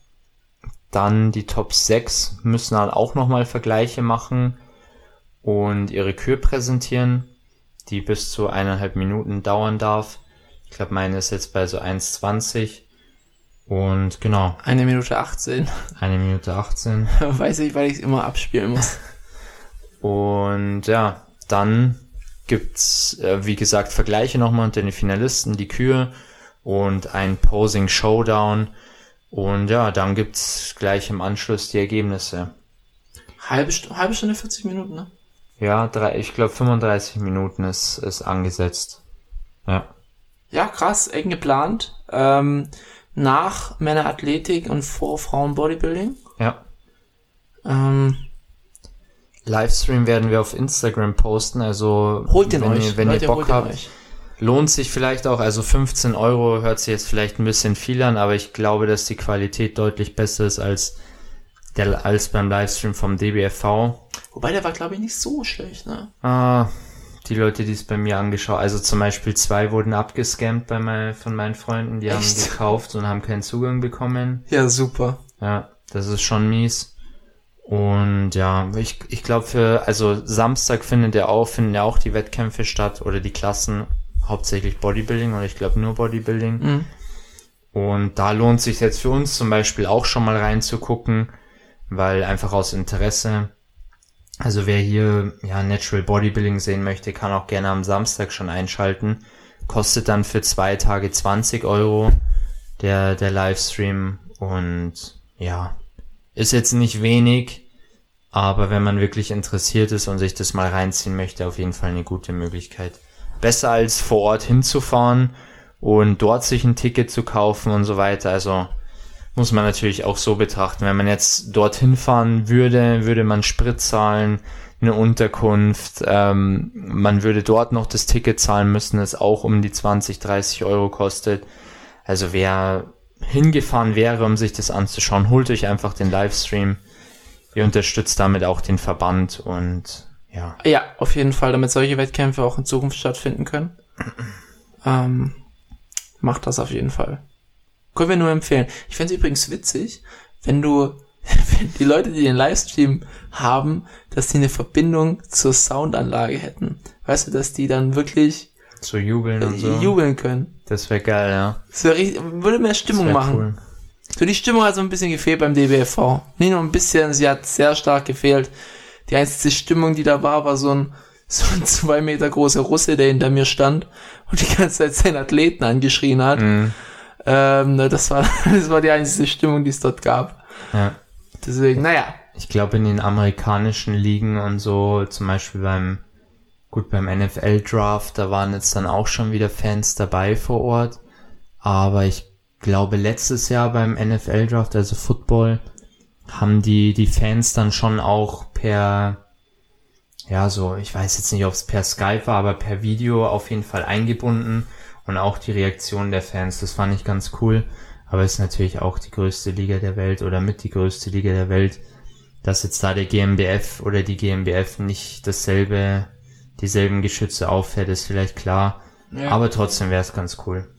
Dann die Top 6 müssen dann auch nochmal Vergleiche machen und ihre Kür präsentieren, die bis zu eineinhalb Minuten dauern darf. Ich glaube, meine ist jetzt bei so 1,20. Und genau, Eine Minute 18. eine Minute 18. [LAUGHS] Weiß ich, weil ich es immer abspielen muss. [LAUGHS] Und ja, dann gibt's, äh, wie gesagt, Vergleiche nochmal unter den Finalisten, die Kür und ein Posing Showdown. Und ja, dann gibt's gleich im Anschluss die Ergebnisse. Halbe, St halbe Stunde, 40 Minuten, ne? Ja, drei, ich glaube 35 Minuten ist, ist angesetzt. Ja. Ja, krass, eng geplant. Ähm, nach Männer-Athletik und vor Frauen-Bodybuilding. Ja. Ähm, Livestream werden wir auf Instagram posten, also holt den wenn euch. ihr, wenn Leute, ihr Bock habt, euch. lohnt sich vielleicht auch, also 15 Euro hört sich jetzt vielleicht ein bisschen viel an, aber ich glaube, dass die Qualität deutlich besser ist als der, als beim Livestream vom DBFV. Wobei, der war, glaube ich, nicht so schlecht, ne? Ah, die Leute, die es bei mir angeschaut. Also zum Beispiel zwei wurden abgescampt bei mein, von meinen Freunden, die Echt? haben gekauft und haben keinen Zugang bekommen. Ja, super. Ja, das ist schon mies. Und ja, ich, ich glaube für, also Samstag findet ja auch, finden ja auch die Wettkämpfe statt oder die Klassen, hauptsächlich Bodybuilding oder ich glaube nur Bodybuilding. Mhm. Und da lohnt sich jetzt für uns zum Beispiel auch schon mal reinzugucken, weil einfach aus Interesse. Also wer hier ja Natural Bodybuilding sehen möchte, kann auch gerne am Samstag schon einschalten. Kostet dann für zwei Tage 20 Euro der, der Livestream und ja, ist jetzt nicht wenig, aber wenn man wirklich interessiert ist und sich das mal reinziehen möchte, auf jeden Fall eine gute Möglichkeit. Besser als vor Ort hinzufahren und dort sich ein Ticket zu kaufen und so weiter. Also muss man natürlich auch so betrachten. Wenn man jetzt dorthin fahren würde, würde man Sprit zahlen, eine Unterkunft, ähm, man würde dort noch das Ticket zahlen müssen, das auch um die 20, 30 Euro kostet. Also wer hingefahren wäre, um sich das anzuschauen, holt euch einfach den Livestream. Ihr unterstützt damit auch den Verband und ja. Ja, auf jeden Fall, damit solche Wettkämpfe auch in Zukunft stattfinden können. Ähm, macht das auf jeden Fall. Können wir nur empfehlen. Ich fände es übrigens witzig, wenn du, [LAUGHS] wenn die Leute, die den Livestream haben, dass die eine Verbindung zur Soundanlage hätten. Weißt du, dass die dann wirklich So jubeln und so. jubeln können. Das wäre geil, ja. Das wär richtig, würde mehr Stimmung machen. cool. So, die Stimmung hat so ein bisschen gefehlt beim DBFV. Nicht nur ein bisschen, sie hat sehr stark gefehlt. Die einzige Stimmung, die da war, war so ein, [LAUGHS] so ein zwei Meter großer Russe, der hinter mir stand und die ganze Zeit seinen Athleten angeschrien hat. Mhm. Ähm, ne, das war, [LAUGHS] das war die einzige Stimmung, die es dort gab. Ja. Deswegen, naja. Ich glaube, in den amerikanischen Ligen und so, zum Beispiel beim, gut, beim NFL-Draft, da waren jetzt dann auch schon wieder Fans dabei vor Ort. Aber ich glaube, letztes Jahr beim NFL-Draft, also Football, haben die, die Fans dann schon auch per, ja, so, ich weiß jetzt nicht, ob es per Skype war, aber per Video auf jeden Fall eingebunden. Und auch die Reaktion der Fans, das fand ich ganz cool. Aber es ist natürlich auch die größte Liga der Welt oder mit die größte Liga der Welt dass jetzt da der GmbF oder die GmbF nicht dasselbe, dieselben Geschütze auffährt, ist vielleicht klar. Ja. Aber trotzdem wäre es ganz cool.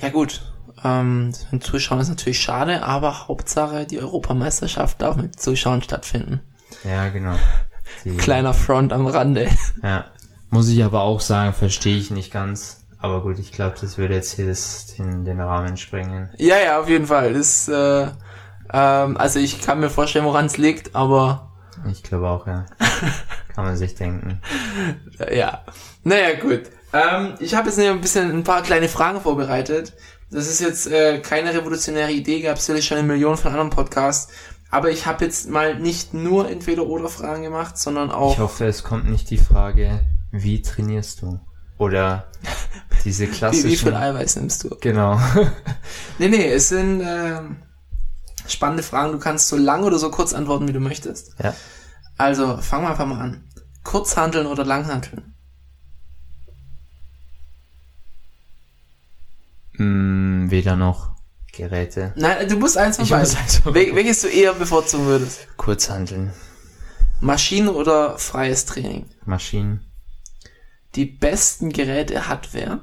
Ja gut, ähm, mit Zuschauern ist natürlich schade, aber Hauptsache die Europameisterschaft darf mit Zuschauern stattfinden. Ja, genau. [LAUGHS] Die, Kleiner Front am Rande. Ja. Muss ich aber auch sagen, verstehe ich nicht ganz. Aber gut, ich glaube, das würde jetzt hier das, den, den Rahmen sprengen. Ja, ja, auf jeden Fall. Das, äh, ähm, also ich kann mir vorstellen, woran es liegt, aber Ich glaube auch, ja. [LAUGHS] Kann man sich denken. ja. Naja, gut. Ähm, ich habe jetzt ein bisschen ein paar kleine Fragen vorbereitet. Das ist jetzt äh, keine revolutionäre Idee, gab es sicherlich schon eine Million von anderen Podcasts. Aber ich habe jetzt mal nicht nur Entweder-Oder-Fragen gemacht, sondern auch... Ich hoffe, es kommt nicht die Frage, wie trainierst du? Oder diese [LAUGHS] wie, klassischen... wie viel Eiweiß nimmst du? Genau. [LAUGHS] Nee, nee, es sind ähm, spannende Fragen. Du kannst so lang oder so kurz antworten, wie du möchtest. Ja. Also, fangen wir einfach mal an. Kurzhanteln oder Langhanteln? Hm, weder noch Geräte. Nein, du musst eins von beiden. Wel welches du eher bevorzugen würdest? Kurzhanteln. Maschinen oder freies Training? Maschinen. Die besten Geräte hat wer?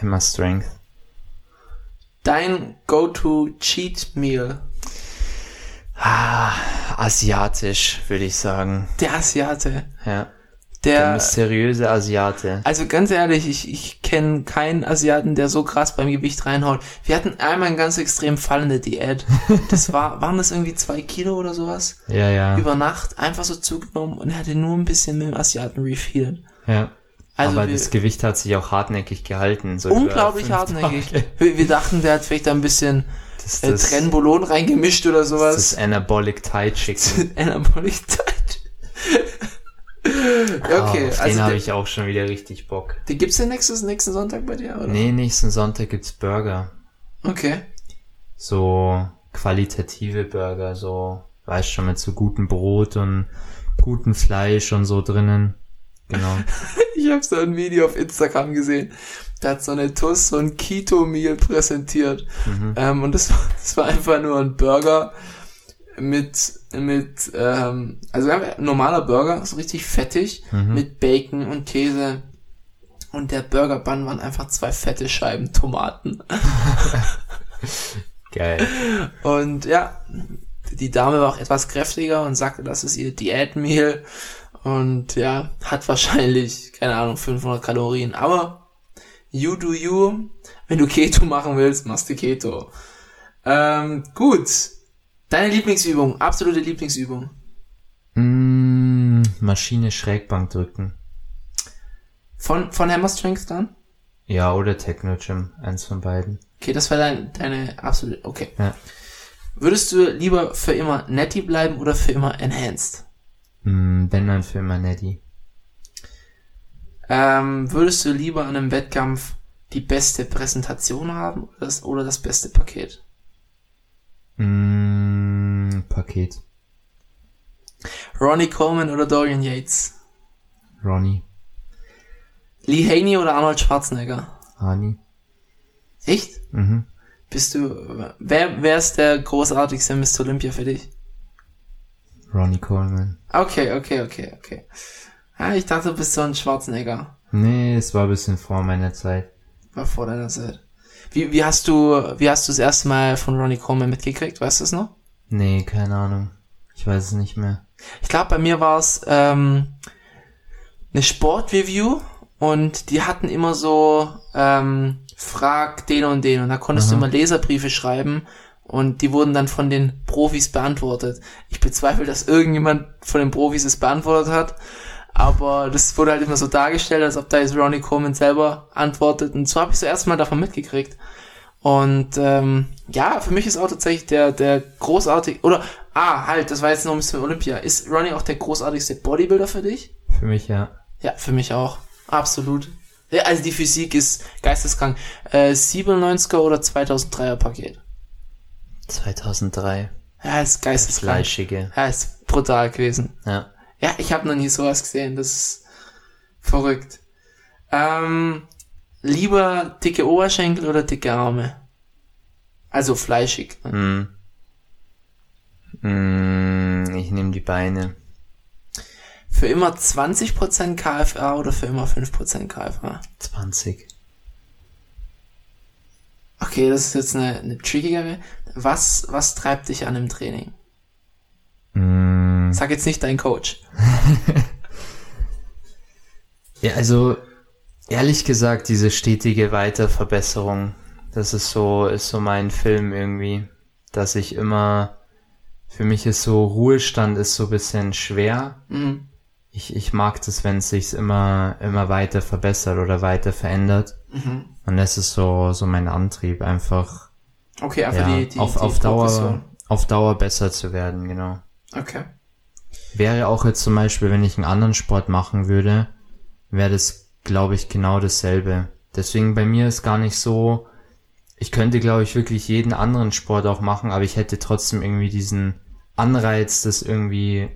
Hammer Strength. Dein Go-To Cheat Meal? Ah, asiatisch, würde ich sagen. Der Asiate. Ja. Der Der, mysteriöse Asiate. also ganz ehrlich, ich, ich kenne keinen Asiaten, der so krass beim Gewicht reinhaut. Wir hatten einmal einen ganz extrem fallende Diät. [LAUGHS] Das war, waren das irgendwie zwei Kilo oder sowas? Ja, ja. Über Nacht einfach so zugenommen und er hatte nur ein bisschen mit dem Asiaten refilled. Ja. Also Aber wir, das Gewicht hat sich auch hartnäckig gehalten. So unglaublich hartnäckig. Wir, wir dachten, der hat vielleicht ein bisschen Das, äh, das, Trenbolon reingemischt oder das sowas. ist Anabolic Thai Chicken. [LAUGHS] Anabolizeit. okay, Ah, auf also den habe ich auch schon wieder richtig Bock. die gibt's den nächsten, nächsten Sonntag bei dir, oder? Nee, nächsten Sonntag gibt's Burger. Okay. So qualitative Burger, so, weißt schon, mit so gutem Brot und gutem Fleisch und so drinnen. Genau. [LAUGHS] Ich habe so ein Video auf Instagram gesehen. Da hat so eine Tuss so ein Keto-Meal präsentiert. Mhm. Ähm, und das war, das war einfach nur ein Burger mit, mit, ähm, also ein normaler Burger, so richtig fettig, Mhm. mit Bacon und Käse. Und der Burger Bun waren einfach zwei fette Scheiben Tomaten. [LAUGHS] Geil. Und ja, die Dame war auch etwas kräftiger und sagte, das ist ihr Diätmeal. Und ja, hat wahrscheinlich, keine Ahnung, 500 Kalorien. Aber you do you. Wenn du Keto machen willst, machst du Keto. Ähm, gut. Deine Lieblingsübung, absolute Lieblingsübung. Mm, Maschine Schrägbank drücken. Von, von Hammer Strength dann? Ja, oder Techno Gym. Eins von beiden. Okay, das war dein, deine absolute, okay. Ja. Würdest du lieber für immer Netty bleiben oder für immer Enhanced? Mm, wenn dann für immer Netty. Ähm, würdest du lieber an einem Wettkampf die beste Präsentation haben oder das, oder das beste Paket? Mm, Paket. Ronnie Coleman oder Dorian Yates? Ronnie. Lee Haney oder Arnold Schwarzenegger? Hani. Echt? Mhm. Bist du, wer, wer ist der großartigste Mr. Olympia für dich? Ronnie Coleman. Okay, okay, okay, okay. Ah, ich dachte, du bist so ein Schwarzenegger. Nee, es war ein bisschen vor meiner Zeit. War vor deiner Zeit. Wie, wie hast du, wie hast du das erste Mal von Ronnie Coleman mitgekriegt? Weißt du es noch? Nee, keine Ahnung. Ich weiß es nicht mehr. Ich glaube, bei mir war es ähm, eine Sportreview und die hatten immer so ähm, Frag den und den und da konntest Aha. du immer Leserbriefe schreiben und die wurden dann von den Profis beantwortet. Ich bezweifle, dass irgendjemand von den Profis es beantwortet hat, aber das wurde halt immer so dargestellt, als ob da jetzt Ronnie Coleman selber antwortet und so habe ich so erstmal davon mitgekriegt. Und ähm, ja, für mich ist auch tatsächlich der, der großartig, oder, ah, halt, das war jetzt noch ein bisschen Olympia. Ist Ronnie auch der großartigste Bodybuilder für dich? Für mich ja. Ja, für mich auch. Absolut. Ja, also die Physik ist geisteskrank. Äh, 97er oder 2003er Paket. 2003. Ja, ist geisteskrank. Fleischige. Ja, ist brutal gewesen. Ja. Ja, ich habe noch nie sowas gesehen. Das ist verrückt. Ähm, lieber dicke Oberschenkel oder dicke Arme? Also fleischig. ne? Mm. Mm, ich nehme die Beine. Für immer 20% KFA oder für immer 5% KFA? 20. Okay, das ist jetzt eine, eine trickigere. Was, was treibt dich an im Training? Mm. Sag jetzt nicht dein Coach. [LAUGHS] Ja, also ehrlich gesagt, diese stetige Weiterverbesserung, das ist so, ist so mein Film irgendwie, dass ich immer, für mich ist so Ruhestand ist so ein bisschen schwer. Mhm. Ich, ich mag das, wenn es sich immer, immer weiter verbessert oder weiter verändert. Mhm. Und das ist so, so mein Antrieb, einfach Okay, einfach ja, die, die, auf, die auf Dauer, auf Dauer besser zu werden, genau. Okay. Wäre auch jetzt zum Beispiel, wenn ich einen anderen Sport machen würde, wäre das, glaube ich, genau dasselbe. Deswegen bei mir ist gar nicht so, ich könnte, glaube ich, wirklich jeden anderen Sport auch machen, aber ich hätte trotzdem irgendwie diesen Anreiz, das irgendwie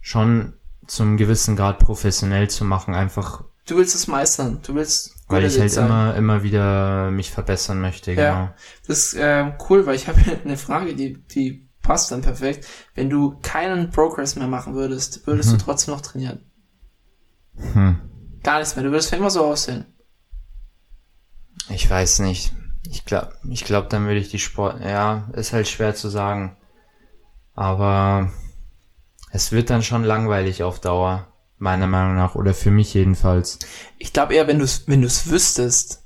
schon zum gewissen Grad professionell zu machen, einfach Du willst es meistern. Du willst weil ich halt sein. immer, immer wieder mich verbessern möchte, genau. Ja. Das ist ähm, cool, weil ich [LAUGHS] habe hier eine Frage, die, die passt dann perfekt. Wenn du keinen Progress mehr machen würdest, würdest Mhm. du trotzdem noch trainieren? Hm. Gar nichts mehr. Du würdest für immer so aussehen. Ich weiß nicht. Ich glaube, ich glaub, dann würde ich die Sport, ja, ist halt schwer zu sagen. Aber es wird dann schon langweilig auf Dauer, meiner Meinung nach, oder für mich jedenfalls. Ich glaube eher, wenn du es wenn du's wüsstest.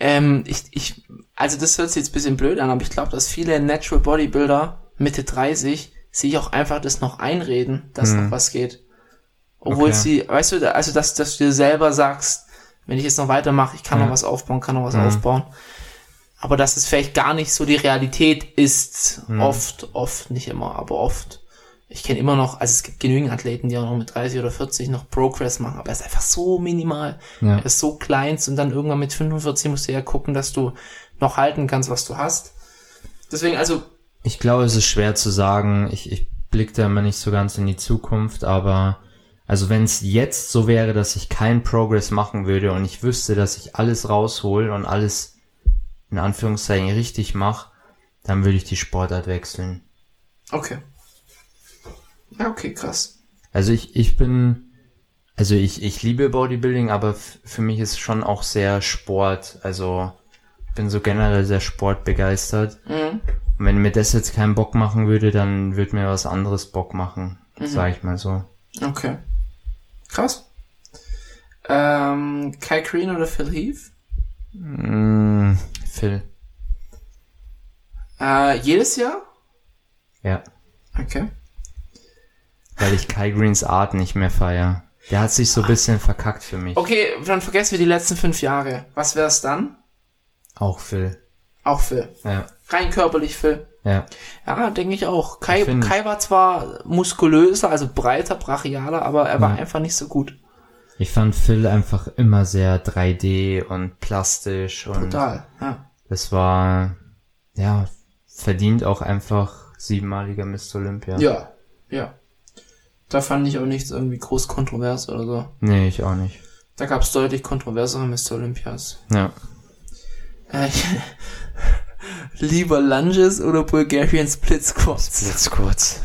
Ähm, ich, ich, also das hört sich jetzt ein bisschen blöd an, aber ich glaube, dass viele Natural Bodybuilder Mitte 30 sich auch einfach das noch einreden, dass Hm. noch was geht. Obwohl Okay. sie, weißt du, also dass, dass du dir selber sagst, wenn ich jetzt noch weitermache, ich kann Ja. noch was aufbauen, kann noch was Mhm. aufbauen. Aber dass es vielleicht gar nicht so die Realität ist, Mhm. oft, oft, nicht immer, aber oft. Ich kenne immer noch, also es gibt genügend Athleten, die auch noch mit 30 oder 40 noch Progress machen, aber er ist einfach so minimal. Ja. Er ist so klein und dann irgendwann mit 45 musst du ja gucken, dass du noch halten kannst, was du hast. Deswegen, also, Ich glaube, es ist schwer zu sagen. Ich, ich blicke da immer nicht so ganz in die Zukunft, aber also wenn es jetzt so wäre, dass ich keinen Progress machen würde und ich wüsste, dass ich alles raushol und alles in Anführungszeichen richtig mache, dann würde ich die Sportart wechseln. okay. Ja, okay, krass. Also ich, ich bin, also ich, ich liebe Bodybuilding, aber für mich ist schon auch sehr Sport. Also ich bin so generell sehr sportbegeistert. Mhm. Und wenn mir das jetzt keinen Bock machen würde, dann würde mir was anderes Bock machen. Sag ich mal so. Okay. Krass. Ähm, Kai Green oder Phil Heath? Mm, Phil. Äh, jedes Jahr? Ja. Okay. Weil ich Kai Greens Art nicht mehr feier. Der hat sich so ein bisschen verkackt für mich. Okay, dann vergessen wir die letzten fünf Jahre. Was wär's dann? Auch Phil. Auch Phil. Ja. Rein körperlich Phil. Ja. Ja, denke ich auch. Kai, Ich Kai war zwar muskulöser, also breiter, brachialer, aber er war Ja. einfach nicht so gut. Ich fand Phil einfach immer sehr 3D und plastisch und Total, ja. das war, ja, verdient auch einfach siebenmaliger Mr. Olympia. Ja, ja. Da fand ich auch nichts irgendwie groß kontrovers oder so. Nee, ich auch nicht. Da gab es deutlich kontroversere Mr. Olympias. Ja. Äh, [LAUGHS] lieber Lunges oder Bulgarian Split Squats? Jetzt kurz.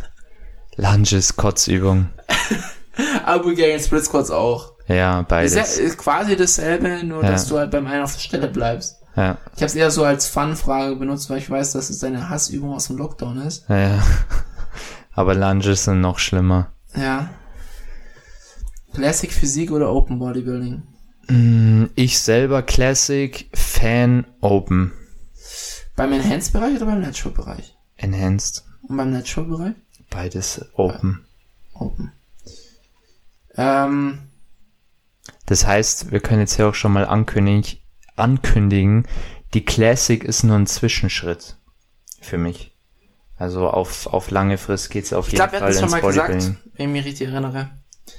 Lunges, Kotzübung. Aber [LAUGHS] Bulgarian Split Squats auch. Ja, Ist, beides. ja, ist quasi dasselbe, nur Ja. dass du halt beim einen auf der Stelle bleibst. Ja, Ich habe es eher so als Fun-Frage benutzt, weil ich weiß, dass es eine Hassübung aus dem Lockdown ist. ja, ja. [LAUGHS] Aber Lunges sind noch schlimmer. Ja. Classic Physik oder Open Bodybuilding? Mm, Ich selber Classic, Fan, Open. Beim Enhanced-Bereich oder beim Natural-Bereich? Enhanced. Und beim Natural-Bereich? Beides Open. Open. Ähm, Das heißt, wir können jetzt hier auch schon mal ankündigen, ankündigen, die Classic ist nur ein Zwischenschritt für mich. Also auf, auf lange Frist geht's auf ich jeden glaube, wir hatten Fall es schon mal gesagt, wenn ich mich richtig erinnere.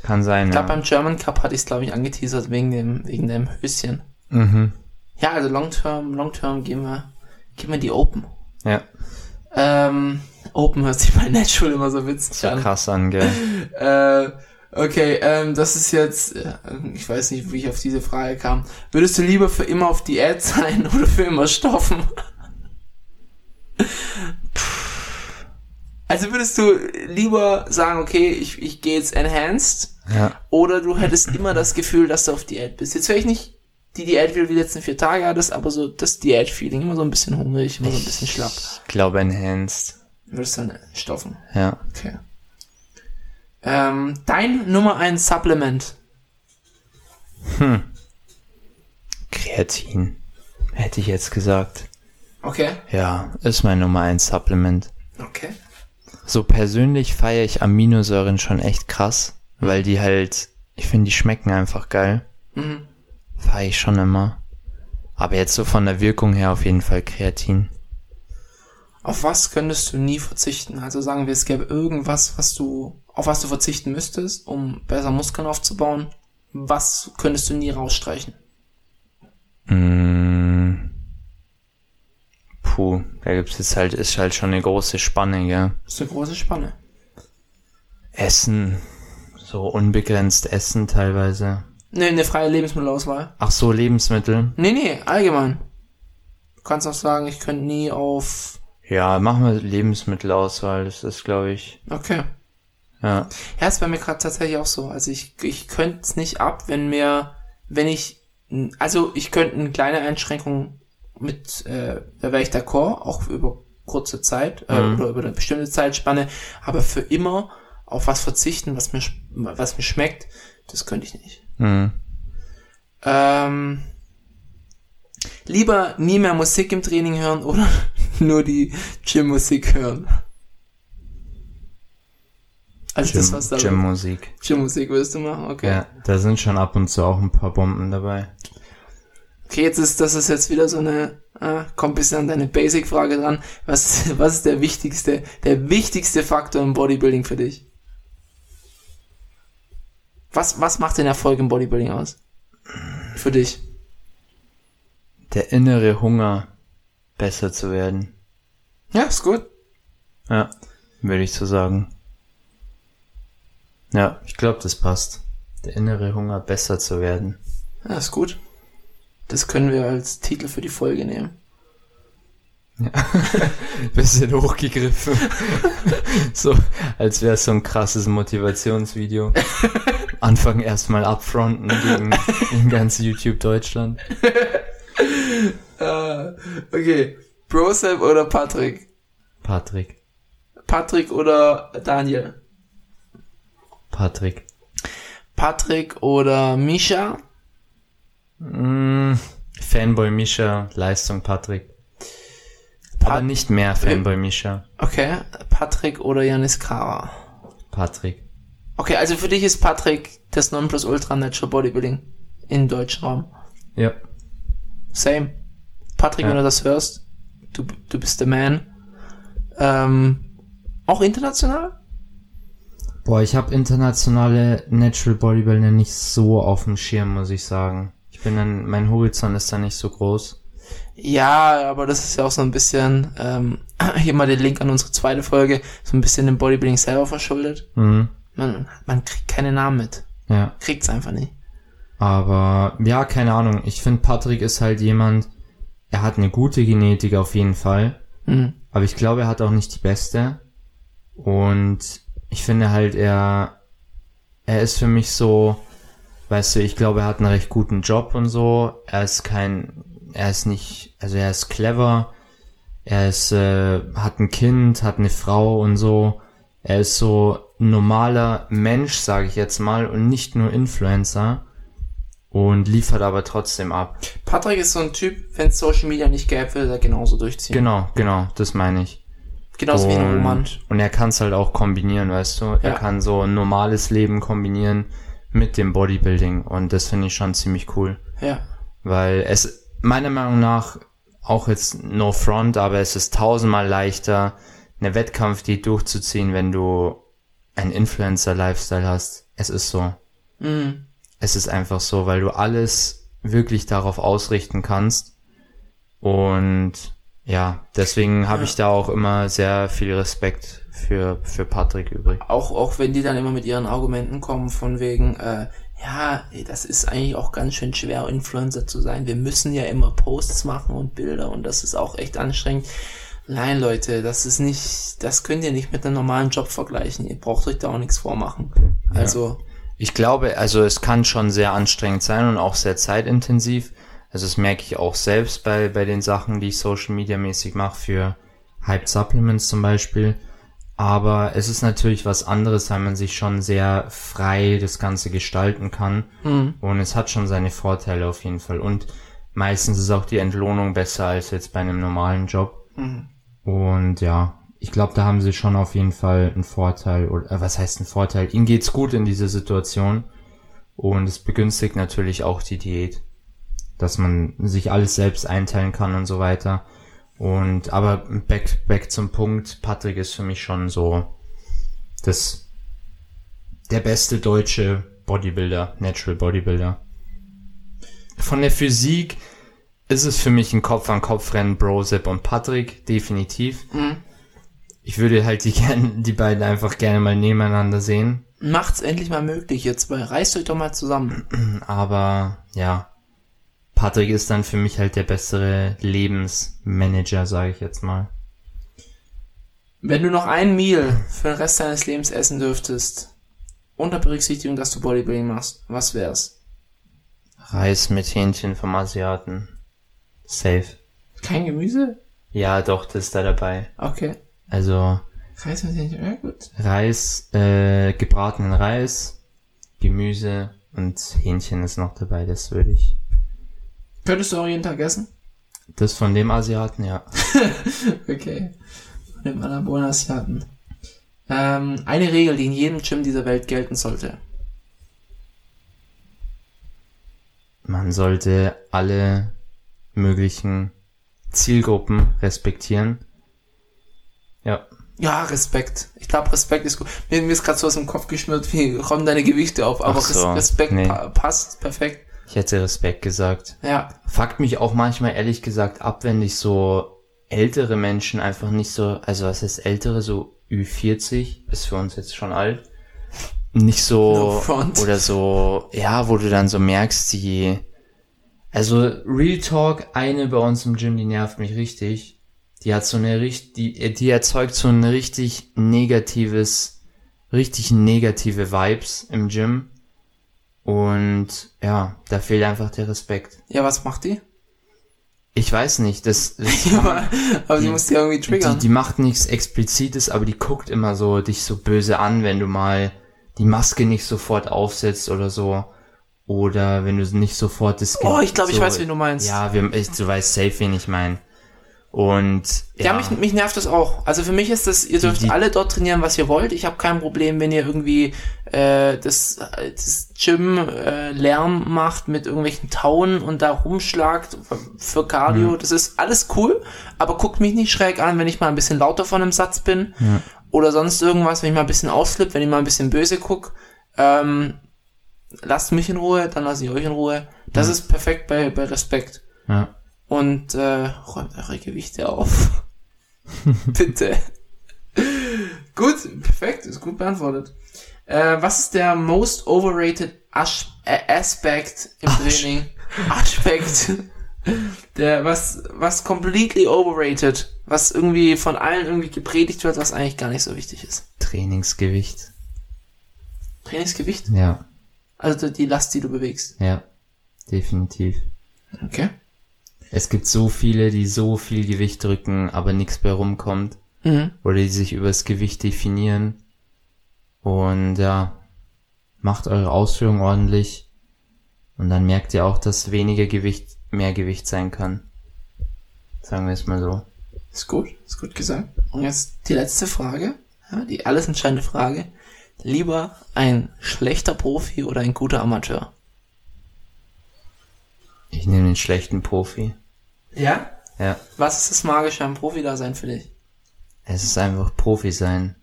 Kann sein, Ich glaube, ja. beim German Cup hatte ich es, glaube ich, angeteasert wegen dem, wegen dem Höschen. Mhm. Ja, also Long Term, Long Term gehen wir, gehen wir die Open. Ja, Ähm, Open hört sich bei Natural immer so witzig so an. krass an, gell? [LAUGHS] Äh, okay, ähm, das ist jetzt, äh, ich weiß nicht, wie ich auf diese Frage kam. Würdest du lieber für immer auf Diät sein [LAUGHS] oder für immer stoffen? Also würdest du lieber sagen, okay, ich, ich gehe jetzt enhanced, Ja. oder du hättest immer das Gefühl, dass du auf Diät bist. Jetzt vielleicht nicht die Diät, wie du die letzten vier Tage hattest, aber so das Diät-Feeling, immer so ein bisschen hungrig, immer so ein bisschen schlapp. Ich glaube Enhanced. Würdest dann stoffen. Ja. Okay. Ähm, dein Nummer eins Supplement. Kreatin. Hätte ich jetzt gesagt. Okay. Ja, ist mein Nummer eins Supplement. Okay. So persönlich feiere ich Aminosäuren schon echt krass, weil die halt, ich finde, die schmecken einfach geil. Mhm. Feiere ich schon immer. Aber jetzt so von der Wirkung her auf jeden Fall Kreatin. Auf was könntest du nie verzichten? Also sagen wir, es gäbe irgendwas, was du, auf was du verzichten müsstest, um besser Muskeln aufzubauen. Was könntest du nie rausstreichen? Mm. Puh, da gibt's jetzt halt, ist halt schon eine große Spanne? Das ist eine große Spanne. Essen. So unbegrenzt Essen teilweise. Nee, eine freie Lebensmittelauswahl. Ach so, Lebensmittel. Nee, nee, allgemein. Du kannst auch sagen, ich könnte nie auf, Ja, machen wir Lebensmittelauswahl. Das ist, glaube ich, okay. ja. Ja, ist bei mir gerade tatsächlich auch so. Also ich, ich könnte es nicht ab, wenn mir, wenn ich, also ich könnte eine kleine Einschränkung mit, äh, da wäre ich d'accord, auch über kurze Zeit äh, Mhm. oder über eine bestimmte Zeitspanne, aber für immer auf was verzichten, was mir, was mir schmeckt, das könnte ich nicht. Hm. Ähm, lieber nie mehr Musik im Training hören oder [LAUGHS] nur die Gym-Musik hören. Also das, was da Gym Gym-Musik. Gym-Musik würdest du machen? Okay. Ja, da sind schon ab und zu auch ein paar Bomben dabei. Okay, jetzt ist, das ist jetzt wieder so eine, äh, kommt bisschen an deine Basic-Frage dran. Was, [LAUGHS] was ist der wichtigste, der wichtigste Faktor im Bodybuilding für dich? Was, was macht den Erfolg im Bodybuilding aus? Für dich? Der innere Hunger, besser zu werden. Ja, ist gut. Ja, würde ich so sagen. Ja, ich glaube, das passt. Der innere Hunger, besser zu werden. Ja, ist gut. Das können wir als Titel für die Folge nehmen. [LAUGHS] bisschen hochgegriffen. [LAUGHS] so, als wäre es so ein krasses Motivationsvideo. Anfangen erstmal upfronten gegen, gegen ganz YouTube Deutschland. [LAUGHS] Ah, okay. Brosep oder Patrick? Patrick. Patrick oder Daniel? Patrick. Patrick oder Misha? Mm, Fanboy Misha, Leistung Patrick. Aber Pat- nicht mehr Fanboy Misha. Okay. Patrick oder Janis Kara? Patrick. Okay, also für dich ist Patrick das Nonplusultra Natural Bodybuilding im deutschen Raum. Ja. Same. Patrick, Ja. wenn du das hörst, du, du bist der Man. Ähm, auch international? Boah, ich habe internationale Natural Bodybuilder nicht so auf dem Schirm, muss ich sagen. Ich bin dann, mein Horizont ist da nicht so groß. Ja, aber das ist ja auch so ein bisschen, ähm, [CLEARS THROAT] hier mal den Link an unsere zweite Folge, so ein bisschen dem Bodybuilding selber verschuldet. Mhm. Man, man kriegt keine Namen mit. Ja. Kriegt's einfach nicht. Aber ja, keine Ahnung. Ich finde, Patrick ist halt jemand, er hat eine gute Genetik auf jeden Fall. Mhm. Aber ich glaube, er hat auch nicht die beste. Und ich finde halt, er, er ist für mich so, weißt du, ich glaube, er hat einen recht guten Job und so. Er ist kein, er ist nicht, also er ist clever. Er ist, äh, hat ein Kind, hat eine Frau und so. Er ist so ein normaler Mensch, sage ich jetzt mal, und nicht nur Influencer. Und liefert aber trotzdem ab. Patrick ist so ein Typ, wenn es Social Media nicht gäbe, würde er genauso durchziehen. Genau, genau, das meine ich. Genauso wie ein Und- Roman. Und er kann es halt auch kombinieren, weißt du? Er Ja. kann so ein normales Leben kombinieren mit dem Bodybuilding. Und das finde ich schon ziemlich cool. Ja. Weil es meiner Meinung nach, auch jetzt no front, aber es ist tausendmal leichter, eine Wettkampfdiät durchzuziehen, wenn du einen Influencer-Lifestyle hast. Es ist so. Mhm. Es ist einfach so, weil du alles wirklich darauf ausrichten kannst. Und ja, deswegen habe Ja. ich da auch immer sehr viel Respekt für, für Patrick übrig. Auch, auch wenn die dann immer mit ihren Argumenten kommen, von wegen, äh, ja, das ist eigentlich auch ganz schön schwer, Influencer zu sein. Wir müssen ja immer Posts machen und Bilder und das ist auch echt anstrengend. Nein, Leute, das ist nicht, das könnt ihr nicht mit einem normalen Job vergleichen. Ihr braucht euch da auch nichts vormachen. Also, Ich glaube, also es kann schon sehr anstrengend sein und auch sehr zeitintensiv. Also das merke ich auch selbst bei, bei den Sachen, die ich Social Media mäßig mache für Hype Supplements zum Beispiel. Aber es ist natürlich was anderes, weil man sich schon sehr frei das Ganze gestalten kann. hm, Und es hat schon seine Vorteile auf jeden Fall. Und meistens ist auch die Entlohnung besser als jetzt bei einem normalen Job. hm. Und ja, ich glaube, da haben sie schon auf jeden Fall einen Vorteil. Oder äh, was heißt ein Vorteil? Ihnen geht's gut in dieser Situation. Und es begünstigt natürlich auch die Diät. Dass man sich alles selbst einteilen kann und so weiter. Und aber back, back zum Punkt, Patrick ist für mich schon so das der beste deutsche Bodybuilder, Natural Bodybuilder. Von der Physik ist es für mich ein Kopf-an-Kopf-Rennen, Brosep und Patrick, definitiv. Mhm. Ich würde halt die, [LAUGHS] gern, die beiden einfach gerne mal nebeneinander sehen. Macht's endlich mal möglich jetzt, weil reißt euch doch mal zusammen. Aber ja, Patrick ist dann für mich halt der bessere Lebensmanager, sage ich jetzt mal. Wenn du noch ein Meal für den Rest deines Lebens essen dürftest, unter Berücksichtigung, dass du Bodybuilding machst, was wär's? Reis mit Hähnchen vom Asiaten. Safe. Kein Gemüse? Ja, doch, das ist da dabei. Okay. Also Reis mit Hähnchen, ja gut. Reis, äh, gebratenen Reis, Gemüse und Hähnchen ist noch dabei, das würde ich. Könntest du Tag essen? Das von dem Asiaten, ja. [LAUGHS] Okay. Von dem Anabola-Asiaten. Ähm, eine Regel, die in jedem Gym dieser Welt gelten sollte. Man sollte alle möglichen Zielgruppen respektieren. Ja. Ja, Respekt. Ich glaube, Respekt ist gut. Mir, mir ist gerade so aus dem Kopf geschmiert, wie räumen deine Gewichte auf, aber so, Res Respekt nee. pa passt perfekt. Ich hätte Respekt gesagt. Ja. Fuckt mich auch manchmal ehrlich gesagt ab, wenn ich so ältere Menschen einfach nicht so, also was heißt ältere, so Ü40, ist für uns jetzt schon alt, nicht No so, front. oder so, ja, wo du dann so merkst, die, also Real Talk, eine bei uns im Gym, die nervt mich richtig, die hat so eine richtig, die, die erzeugt so ein richtig negatives, richtig negative Vibes im Gym. Und ja, da fehlt einfach der Respekt. Ja, was macht die? Ich weiß nicht, das, [LAUGHS] das Ja, aber, aber sie Die- muss die irgendwie triggern. die, die macht nichts Explizites, aber die guckt immer so dich so böse an, wenn du mal die Maske nicht sofort aufsetzt oder so. Oder wenn du nicht sofort das oh, ich glaube, ich so, weiß, wen du meinst. Ja, wir, ich, du weißt safe, wen ich meine. Und Ja, mich, mich nervt das auch. Also für mich ist das, ihr dürft die- alle dort trainieren, was ihr wollt. Ich habe kein Problem, wenn ihr irgendwie äh, das, das Gym äh, Lärm macht mit irgendwelchen Tauen und da rumschlagt für Cardio. Mhm. Das ist alles cool, aber guckt mich nicht schräg an, wenn ich mal ein bisschen lauter von einem Satz bin oder sonst irgendwas, wenn ich mal ein bisschen ausflippe, wenn ich mal ein bisschen böse guck. Ähm, lasst mich in Ruhe, dann lasse ich euch in Ruhe. Das ist perfekt bei, bei Respekt ja. Und äh, räumt eure Gewichte auf. [LAUGHS] Bitte. gut, perfekt, ist gut beantwortet. Äh, was ist der most overrated Asch äh, Aspect im Training? Aspekt. Der, was, was completely overrated, was irgendwie von allen irgendwie gepredigt wird, was eigentlich gar nicht so wichtig ist. Trainingsgewicht. Trainingsgewicht, Ja, also die Last, die du bewegst. ja, definitiv. Okay. Es gibt so viele, die so viel Gewicht drücken, aber nichts bei rumkommt. Mhm. Oder die sich übers Gewicht definieren. Und ja, macht eure Ausführung ordentlich. Und dann merkt ihr auch, dass weniger Gewicht mehr Gewicht sein kann. Sagen wir es mal so. Ist gut, ist gut gesagt. Und jetzt die letzte Frage, ja, die alles entscheidende Frage. Lieber ein schlechter Profi oder ein guter Amateur? Ich nehme den schlechten Profi. Ja? Ja, Was ist das Magische am Profi-Dasein für dich? es ist einfach Profi sein.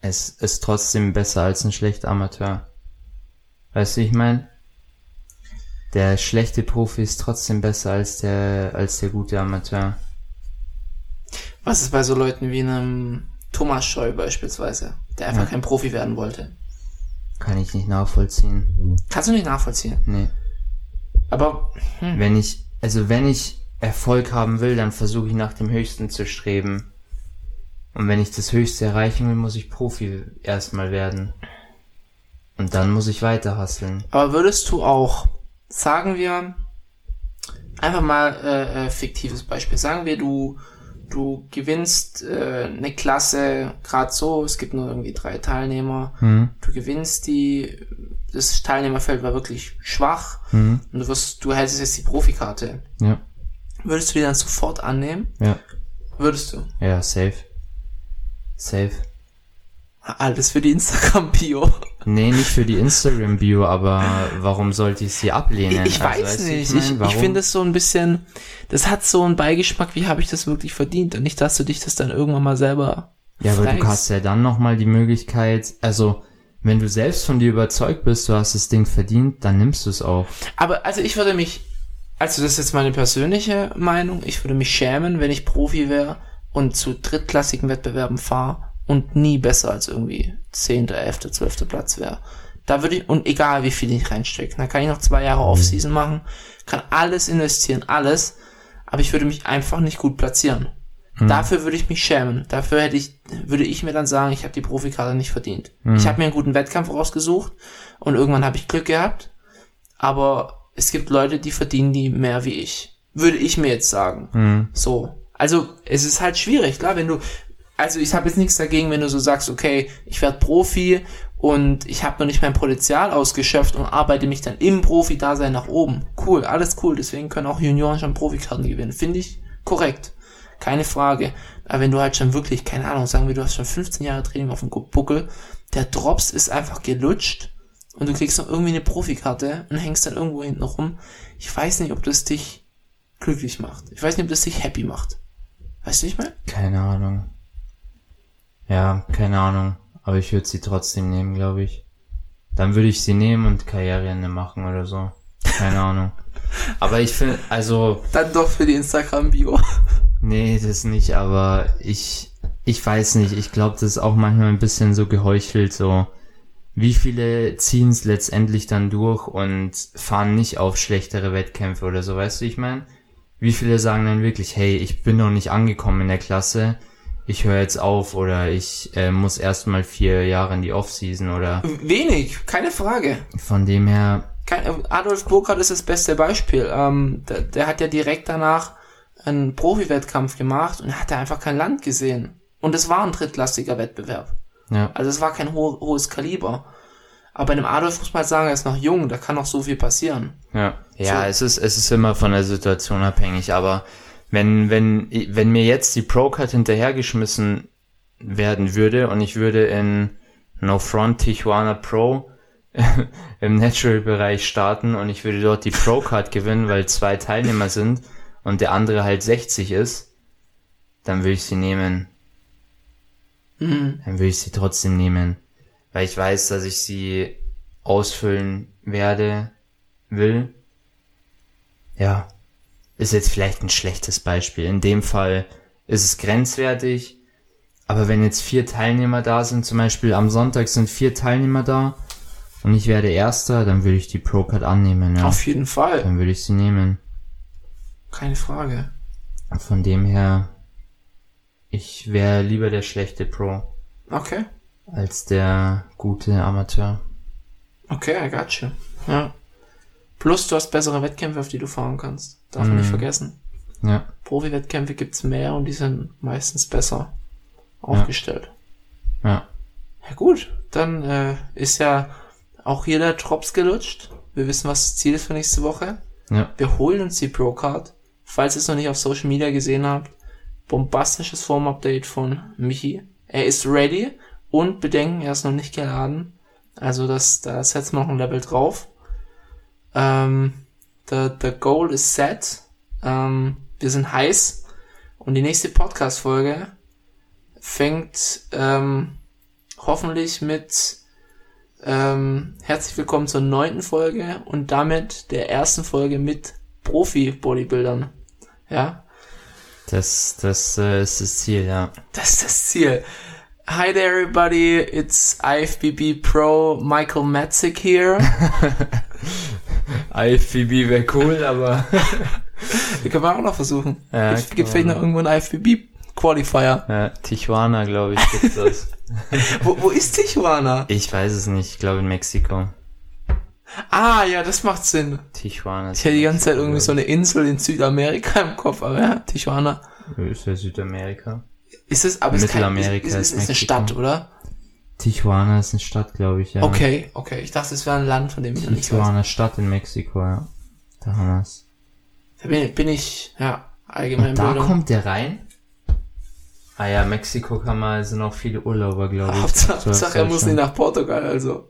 Es ist trotzdem besser als ein schlechter Amateur. Weißt du, wie ich meine? Der schlechte Profi ist trotzdem besser als der, als der gute Amateur. Was ist bei so Leuten wie einem Thomas Scheu beispielsweise, der einfach Ja. kein Profi werden wollte? Kann ich nicht nachvollziehen. Kannst du nicht nachvollziehen. Nee. Aber, hm, Wenn ich, also wenn ich Erfolg haben will, dann versuche ich nach dem Höchsten zu streben. Und wenn ich das Höchste erreichen will, muss ich Profi erstmal werden. Und dann muss ich weiter hasseln. aber würdest du auch, sagen wir, einfach mal äh, äh, fiktives Beispiel, sagen wir, du du gewinnst äh, eine Klasse gerade so, es gibt nur irgendwie drei Teilnehmer, Hm? du gewinnst die, das Teilnehmerfeld war wirklich schwach Hm? und du wirst, du hältst jetzt die Profikarte. Ja. Würdest du die dann sofort annehmen? Ja. Würdest du? Ja, safe. Safe. Alles für die Instagram-Bio. Nee, nicht für die Instagram-Bio, aber warum sollte ich sie ablehnen? Ich Also, weiß nicht. mein, Ich, ich, warum? finde es so ein bisschen, das hat so einen Beigeschmack, wie habe ich das wirklich verdient? Und nicht, dass du dich das dann irgendwann mal selber Ja, aber du fragst. hast ja dann nochmal die Möglichkeit, also, wenn du selbst von dir überzeugt bist, du hast das Ding verdient, dann nimmst du es auch. Aber also ich würde mich, also das ist jetzt meine persönliche Meinung, ich würde mich schämen, wenn ich Profi wäre und zu drittklassigen Wettbewerben fahre und nie besser als irgendwie 10., 11., 12. Platz wäre. Da würde ich, und egal wie viel ich reinstecke, dann kann ich noch zwei Jahre Offseason machen, kann alles investieren, alles, aber ich würde mich einfach nicht gut platzieren. Dafür würde ich mich schämen. Dafür hätte ich, würde ich mir dann sagen, ich habe die Profikarte nicht verdient. Ich habe mir einen guten Wettkampf rausgesucht und irgendwann habe ich Glück gehabt aber es gibt Leute, die verdienen die mehr wie ich. Würde ich mir jetzt sagen. Hm. So. Also, es ist halt schwierig, klar, wenn du, also ich habe jetzt nichts dagegen, wenn du so sagst, okay, ich werde Profi und ich habe noch nicht mein Potenzial ausgeschöpft und arbeite mich dann im Profi-Dasein nach oben. Cool, alles cool, deswegen können auch Junioren schon Profikarten gewinnen. Finde ich korrekt. Keine Frage. Aber wenn du halt schon wirklich, keine Ahnung, sagen wir, du hast schon 15 Jahre Training auf dem Buckel, der Drops ist einfach gelutscht und du kriegst noch irgendwie eine Profikarte und hängst dann irgendwo hinten rum. Ich weiß nicht, ob das dich glücklich macht. Ich weiß nicht, ob das dich happy macht. Weißt du, ich meine? Keine Ahnung. Ja, keine Ahnung. Aber ich würde sie trotzdem nehmen, glaube ich. Dann würde ich sie nehmen und Karriereende machen oder so. Keine Ahnung. [LAUGHS] Aber ich finde, also, Dann doch für die Instagram-Bio. [LAUGHS] nee, das nicht, aber ich, ich weiß nicht. Ich glaube, das ist auch manchmal ein bisschen so geheuchelt, so. Wie viele ziehen es letztendlich dann durch und fahren nicht auf schlechtere Wettkämpfe oder so, weißt du, ich meine? wie viele sagen dann wirklich, hey, ich bin noch nicht angekommen in der Klasse, ich höre jetzt auf oder ich äh, muss erstmal vier Jahre in die Offseason oder Wenig, keine Frage. von dem her, Kein, Adolf Burkhardt ist das beste Beispiel. Ähm, der, der hat ja direkt danach einen Profi-Wettkampf gemacht und er hatte einfach kein Land gesehen. Und es war ein drittklassiger Wettbewerb. ja, Also es war kein ho hohes Kaliber. Aber bei dem Adolf muss man halt sagen, er ist noch jung, da kann noch so viel passieren. ja. Ja, So. es ist, es ist immer von der Situation abhängig, aber wenn, wenn, wenn mir jetzt die Pro-Card hinterhergeschmissen werden würde und ich würde in No Front Tijuana Pro [LAUGHS] im Natural-Bereich starten und ich würde dort die Pro-Card gewinnen, weil zwei Teilnehmer sind und der andere halt 60 ist, dann würde ich sie nehmen. Mhm. Dann würde ich sie trotzdem nehmen. Weil ich weiß, dass ich sie ausfüllen werde, will. Ja. Ist jetzt vielleicht ein schlechtes Beispiel. In dem Fall ist es grenzwertig. Aber wenn jetzt vier Teilnehmer da sind, zum Beispiel am Sonntag sind vier Teilnehmer da und ich werde Erster, dann würde ich die Pro-Card annehmen, ja. Auf jeden Fall, Dann würde ich sie nehmen. keine Frage. Von dem her, ich wäre lieber der schlechte Pro Okay, als der gute Amateur. okay, I got you. Ja. Plus du hast bessere Wettkämpfe, auf die du fahren kannst. Darf man nicht Mhm. vergessen. Ja, Profi-Wettkämpfe gibt's mehr und die sind meistens besser aufgestellt. ja, Ja gut, dann äh, ist ja auch hier der Drops gelutscht. Wir wissen, was das Ziel ist für nächste Woche. ja, Wir holen uns die Pro-Card. Falls ihr es noch nicht auf Social Media gesehen habt, bombastisches Form-Update von Michi. Er ist ready und bedenken, er ist noch nicht geladen. Also das, da setzen wir noch ein Level drauf. Ähm, the, the goal is set. Ähm, wir sind heiß. Und die nächste Podcast-Folge fängt ähm, hoffentlich mit ähm, herzlich willkommen zur neunten Folge und damit der ersten Folge mit Profi-Bodybuildern. Ja, das, das äh, ist das Ziel, ja. das ist das Ziel. Hi there everybody, it's IFBB Pro Michael Matzik here. [LAUGHS] IFBB wäre cool, aber Wir [LAUGHS] können wir auch noch versuchen. Ja, Gibt gibt vielleicht noch irgendwo einen IFBB Qualifier. ja, Tijuana, glaube ich, gibt's das. [LAUGHS] Wo, wo ist Tijuana? ich weiß es nicht, ich glaube in Mexiko. Ah, ja, das macht Sinn. Tijuana. Ich hätte die ganze Zeit irgendwie so eine Insel in Südamerika im Kopf, aber ja, Tijuana. Ist ja Südamerika. Ist es, aber es ist, kein, ist, Mittelamerika ist, ist, ist eine. Stadt, oder? Tijuana ist eine Stadt, glaube ich, ja. Okay, okay. Ich dachte, es wäre ein Land, von dem ich noch nichts weiß. Tijuana Stadt in Mexiko, ja. Da haben wir's. Da bin, bin ich, ja, allgemein Und da Bildung. kommt der rein? Ah ja, Mexiko kann man, sind auch viele Urlauber, glaube ich. Hauptsache, er muss nicht nach Portugal, also.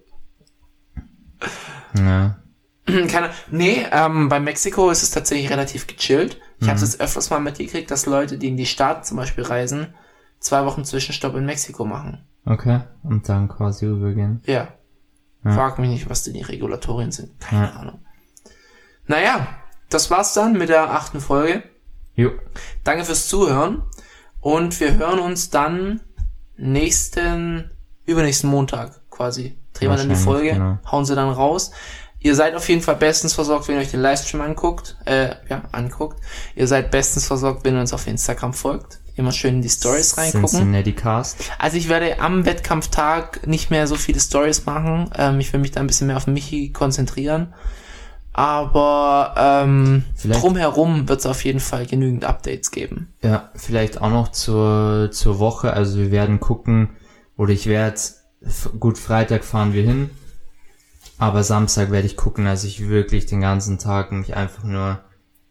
Ja. [CLEARS THROAT] Keine, nee, ähm, bei Mexiko ist es tatsächlich relativ gechillt. Ich Mhm. habe es jetzt öfters mal mitgekriegt, dass Leute, die in die Staaten zum Beispiel reisen, zwei Wochen Zwischenstopp in Mexiko machen. Okay. Und dann quasi rübergehen. Ja. Ja. Frag mich nicht, was denn die Regulatorien sind. Keine Ja. Ahnung. Naja, das war's dann mit der achten Folge. Jo. Danke fürs Zuhören. Und wir hören uns dann nächsten, übernächsten Montag quasi. Drehen wir dann die Folge, genau. hauen sie dann raus. Ihr seid auf jeden Fall bestens versorgt, wenn ihr euch den Livestream anguckt, äh, ja, anguckt. Ihr seid bestens versorgt, wenn ihr uns auf Instagram folgt. Immer schön in die Stories reingucken. Cincinnati Cast. Also ich werde am Wettkampftag nicht mehr so viele Stories machen. Ähm, ich will mich da ein bisschen mehr auf Michi konzentrieren. Aber ähm, Vielleicht- drumherum wird es auf jeden Fall genügend Updates geben. Ja, vielleicht auch noch zur, zur Woche. Also wir werden gucken, oder ich werde, gut, Freitag fahren wir hin. Aber Samstag werde ich gucken, dass ich wirklich den ganzen Tag mich einfach nur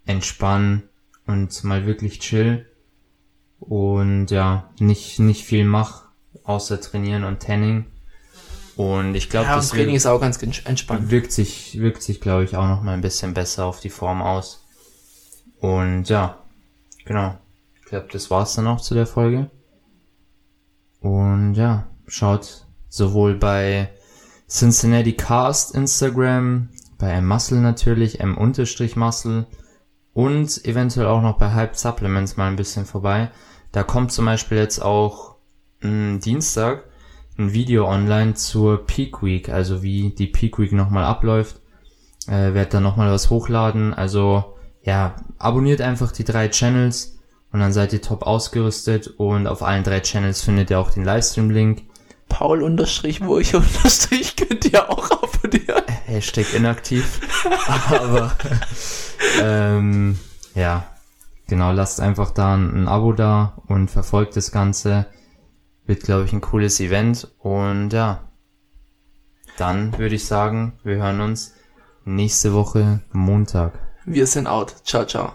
entspannen und mal wirklich chill. Und ja, nicht, nicht viel mach, außer trainieren und Tanning. Und ich glaube, Ja, das Training wirkt, ist auch ganz ents- entspannt. wirkt sich, wirkt sich, glaube ich, auch noch mal ein bisschen besser auf die Form aus. Und ja, genau. Ich glaube, das war's dann auch zu der Folge. Und ja, schaut sowohl bei Cincinnati Cast Instagram, bei M-Muscle natürlich, M-Muscle und eventuell auch noch bei Hype Supplements mal ein bisschen vorbei. Da kommt zum Beispiel jetzt auch m, Dienstag ein Video online zur Peak Week, also wie die Peak Week nochmal abläuft. Äh, werd da nochmal was hochladen. Also ja, abonniert einfach die drei Channels und dann seid ihr top ausgerüstet und auf allen drei Channels findet ihr auch den Livestream-Link. Paul unterstrich, wo ich unterstrich, könnt ihr auch abonnieren. Hashtag inaktiv. [LAUGHS] Aber ähm, ja, genau, lasst einfach da ein, Abo da und verfolgt das Ganze. Wird, glaube ich, ein cooles Event. Und ja, dann würde ich sagen, wir hören uns nächste Woche Montag. Wir sind out. Ciao, ciao.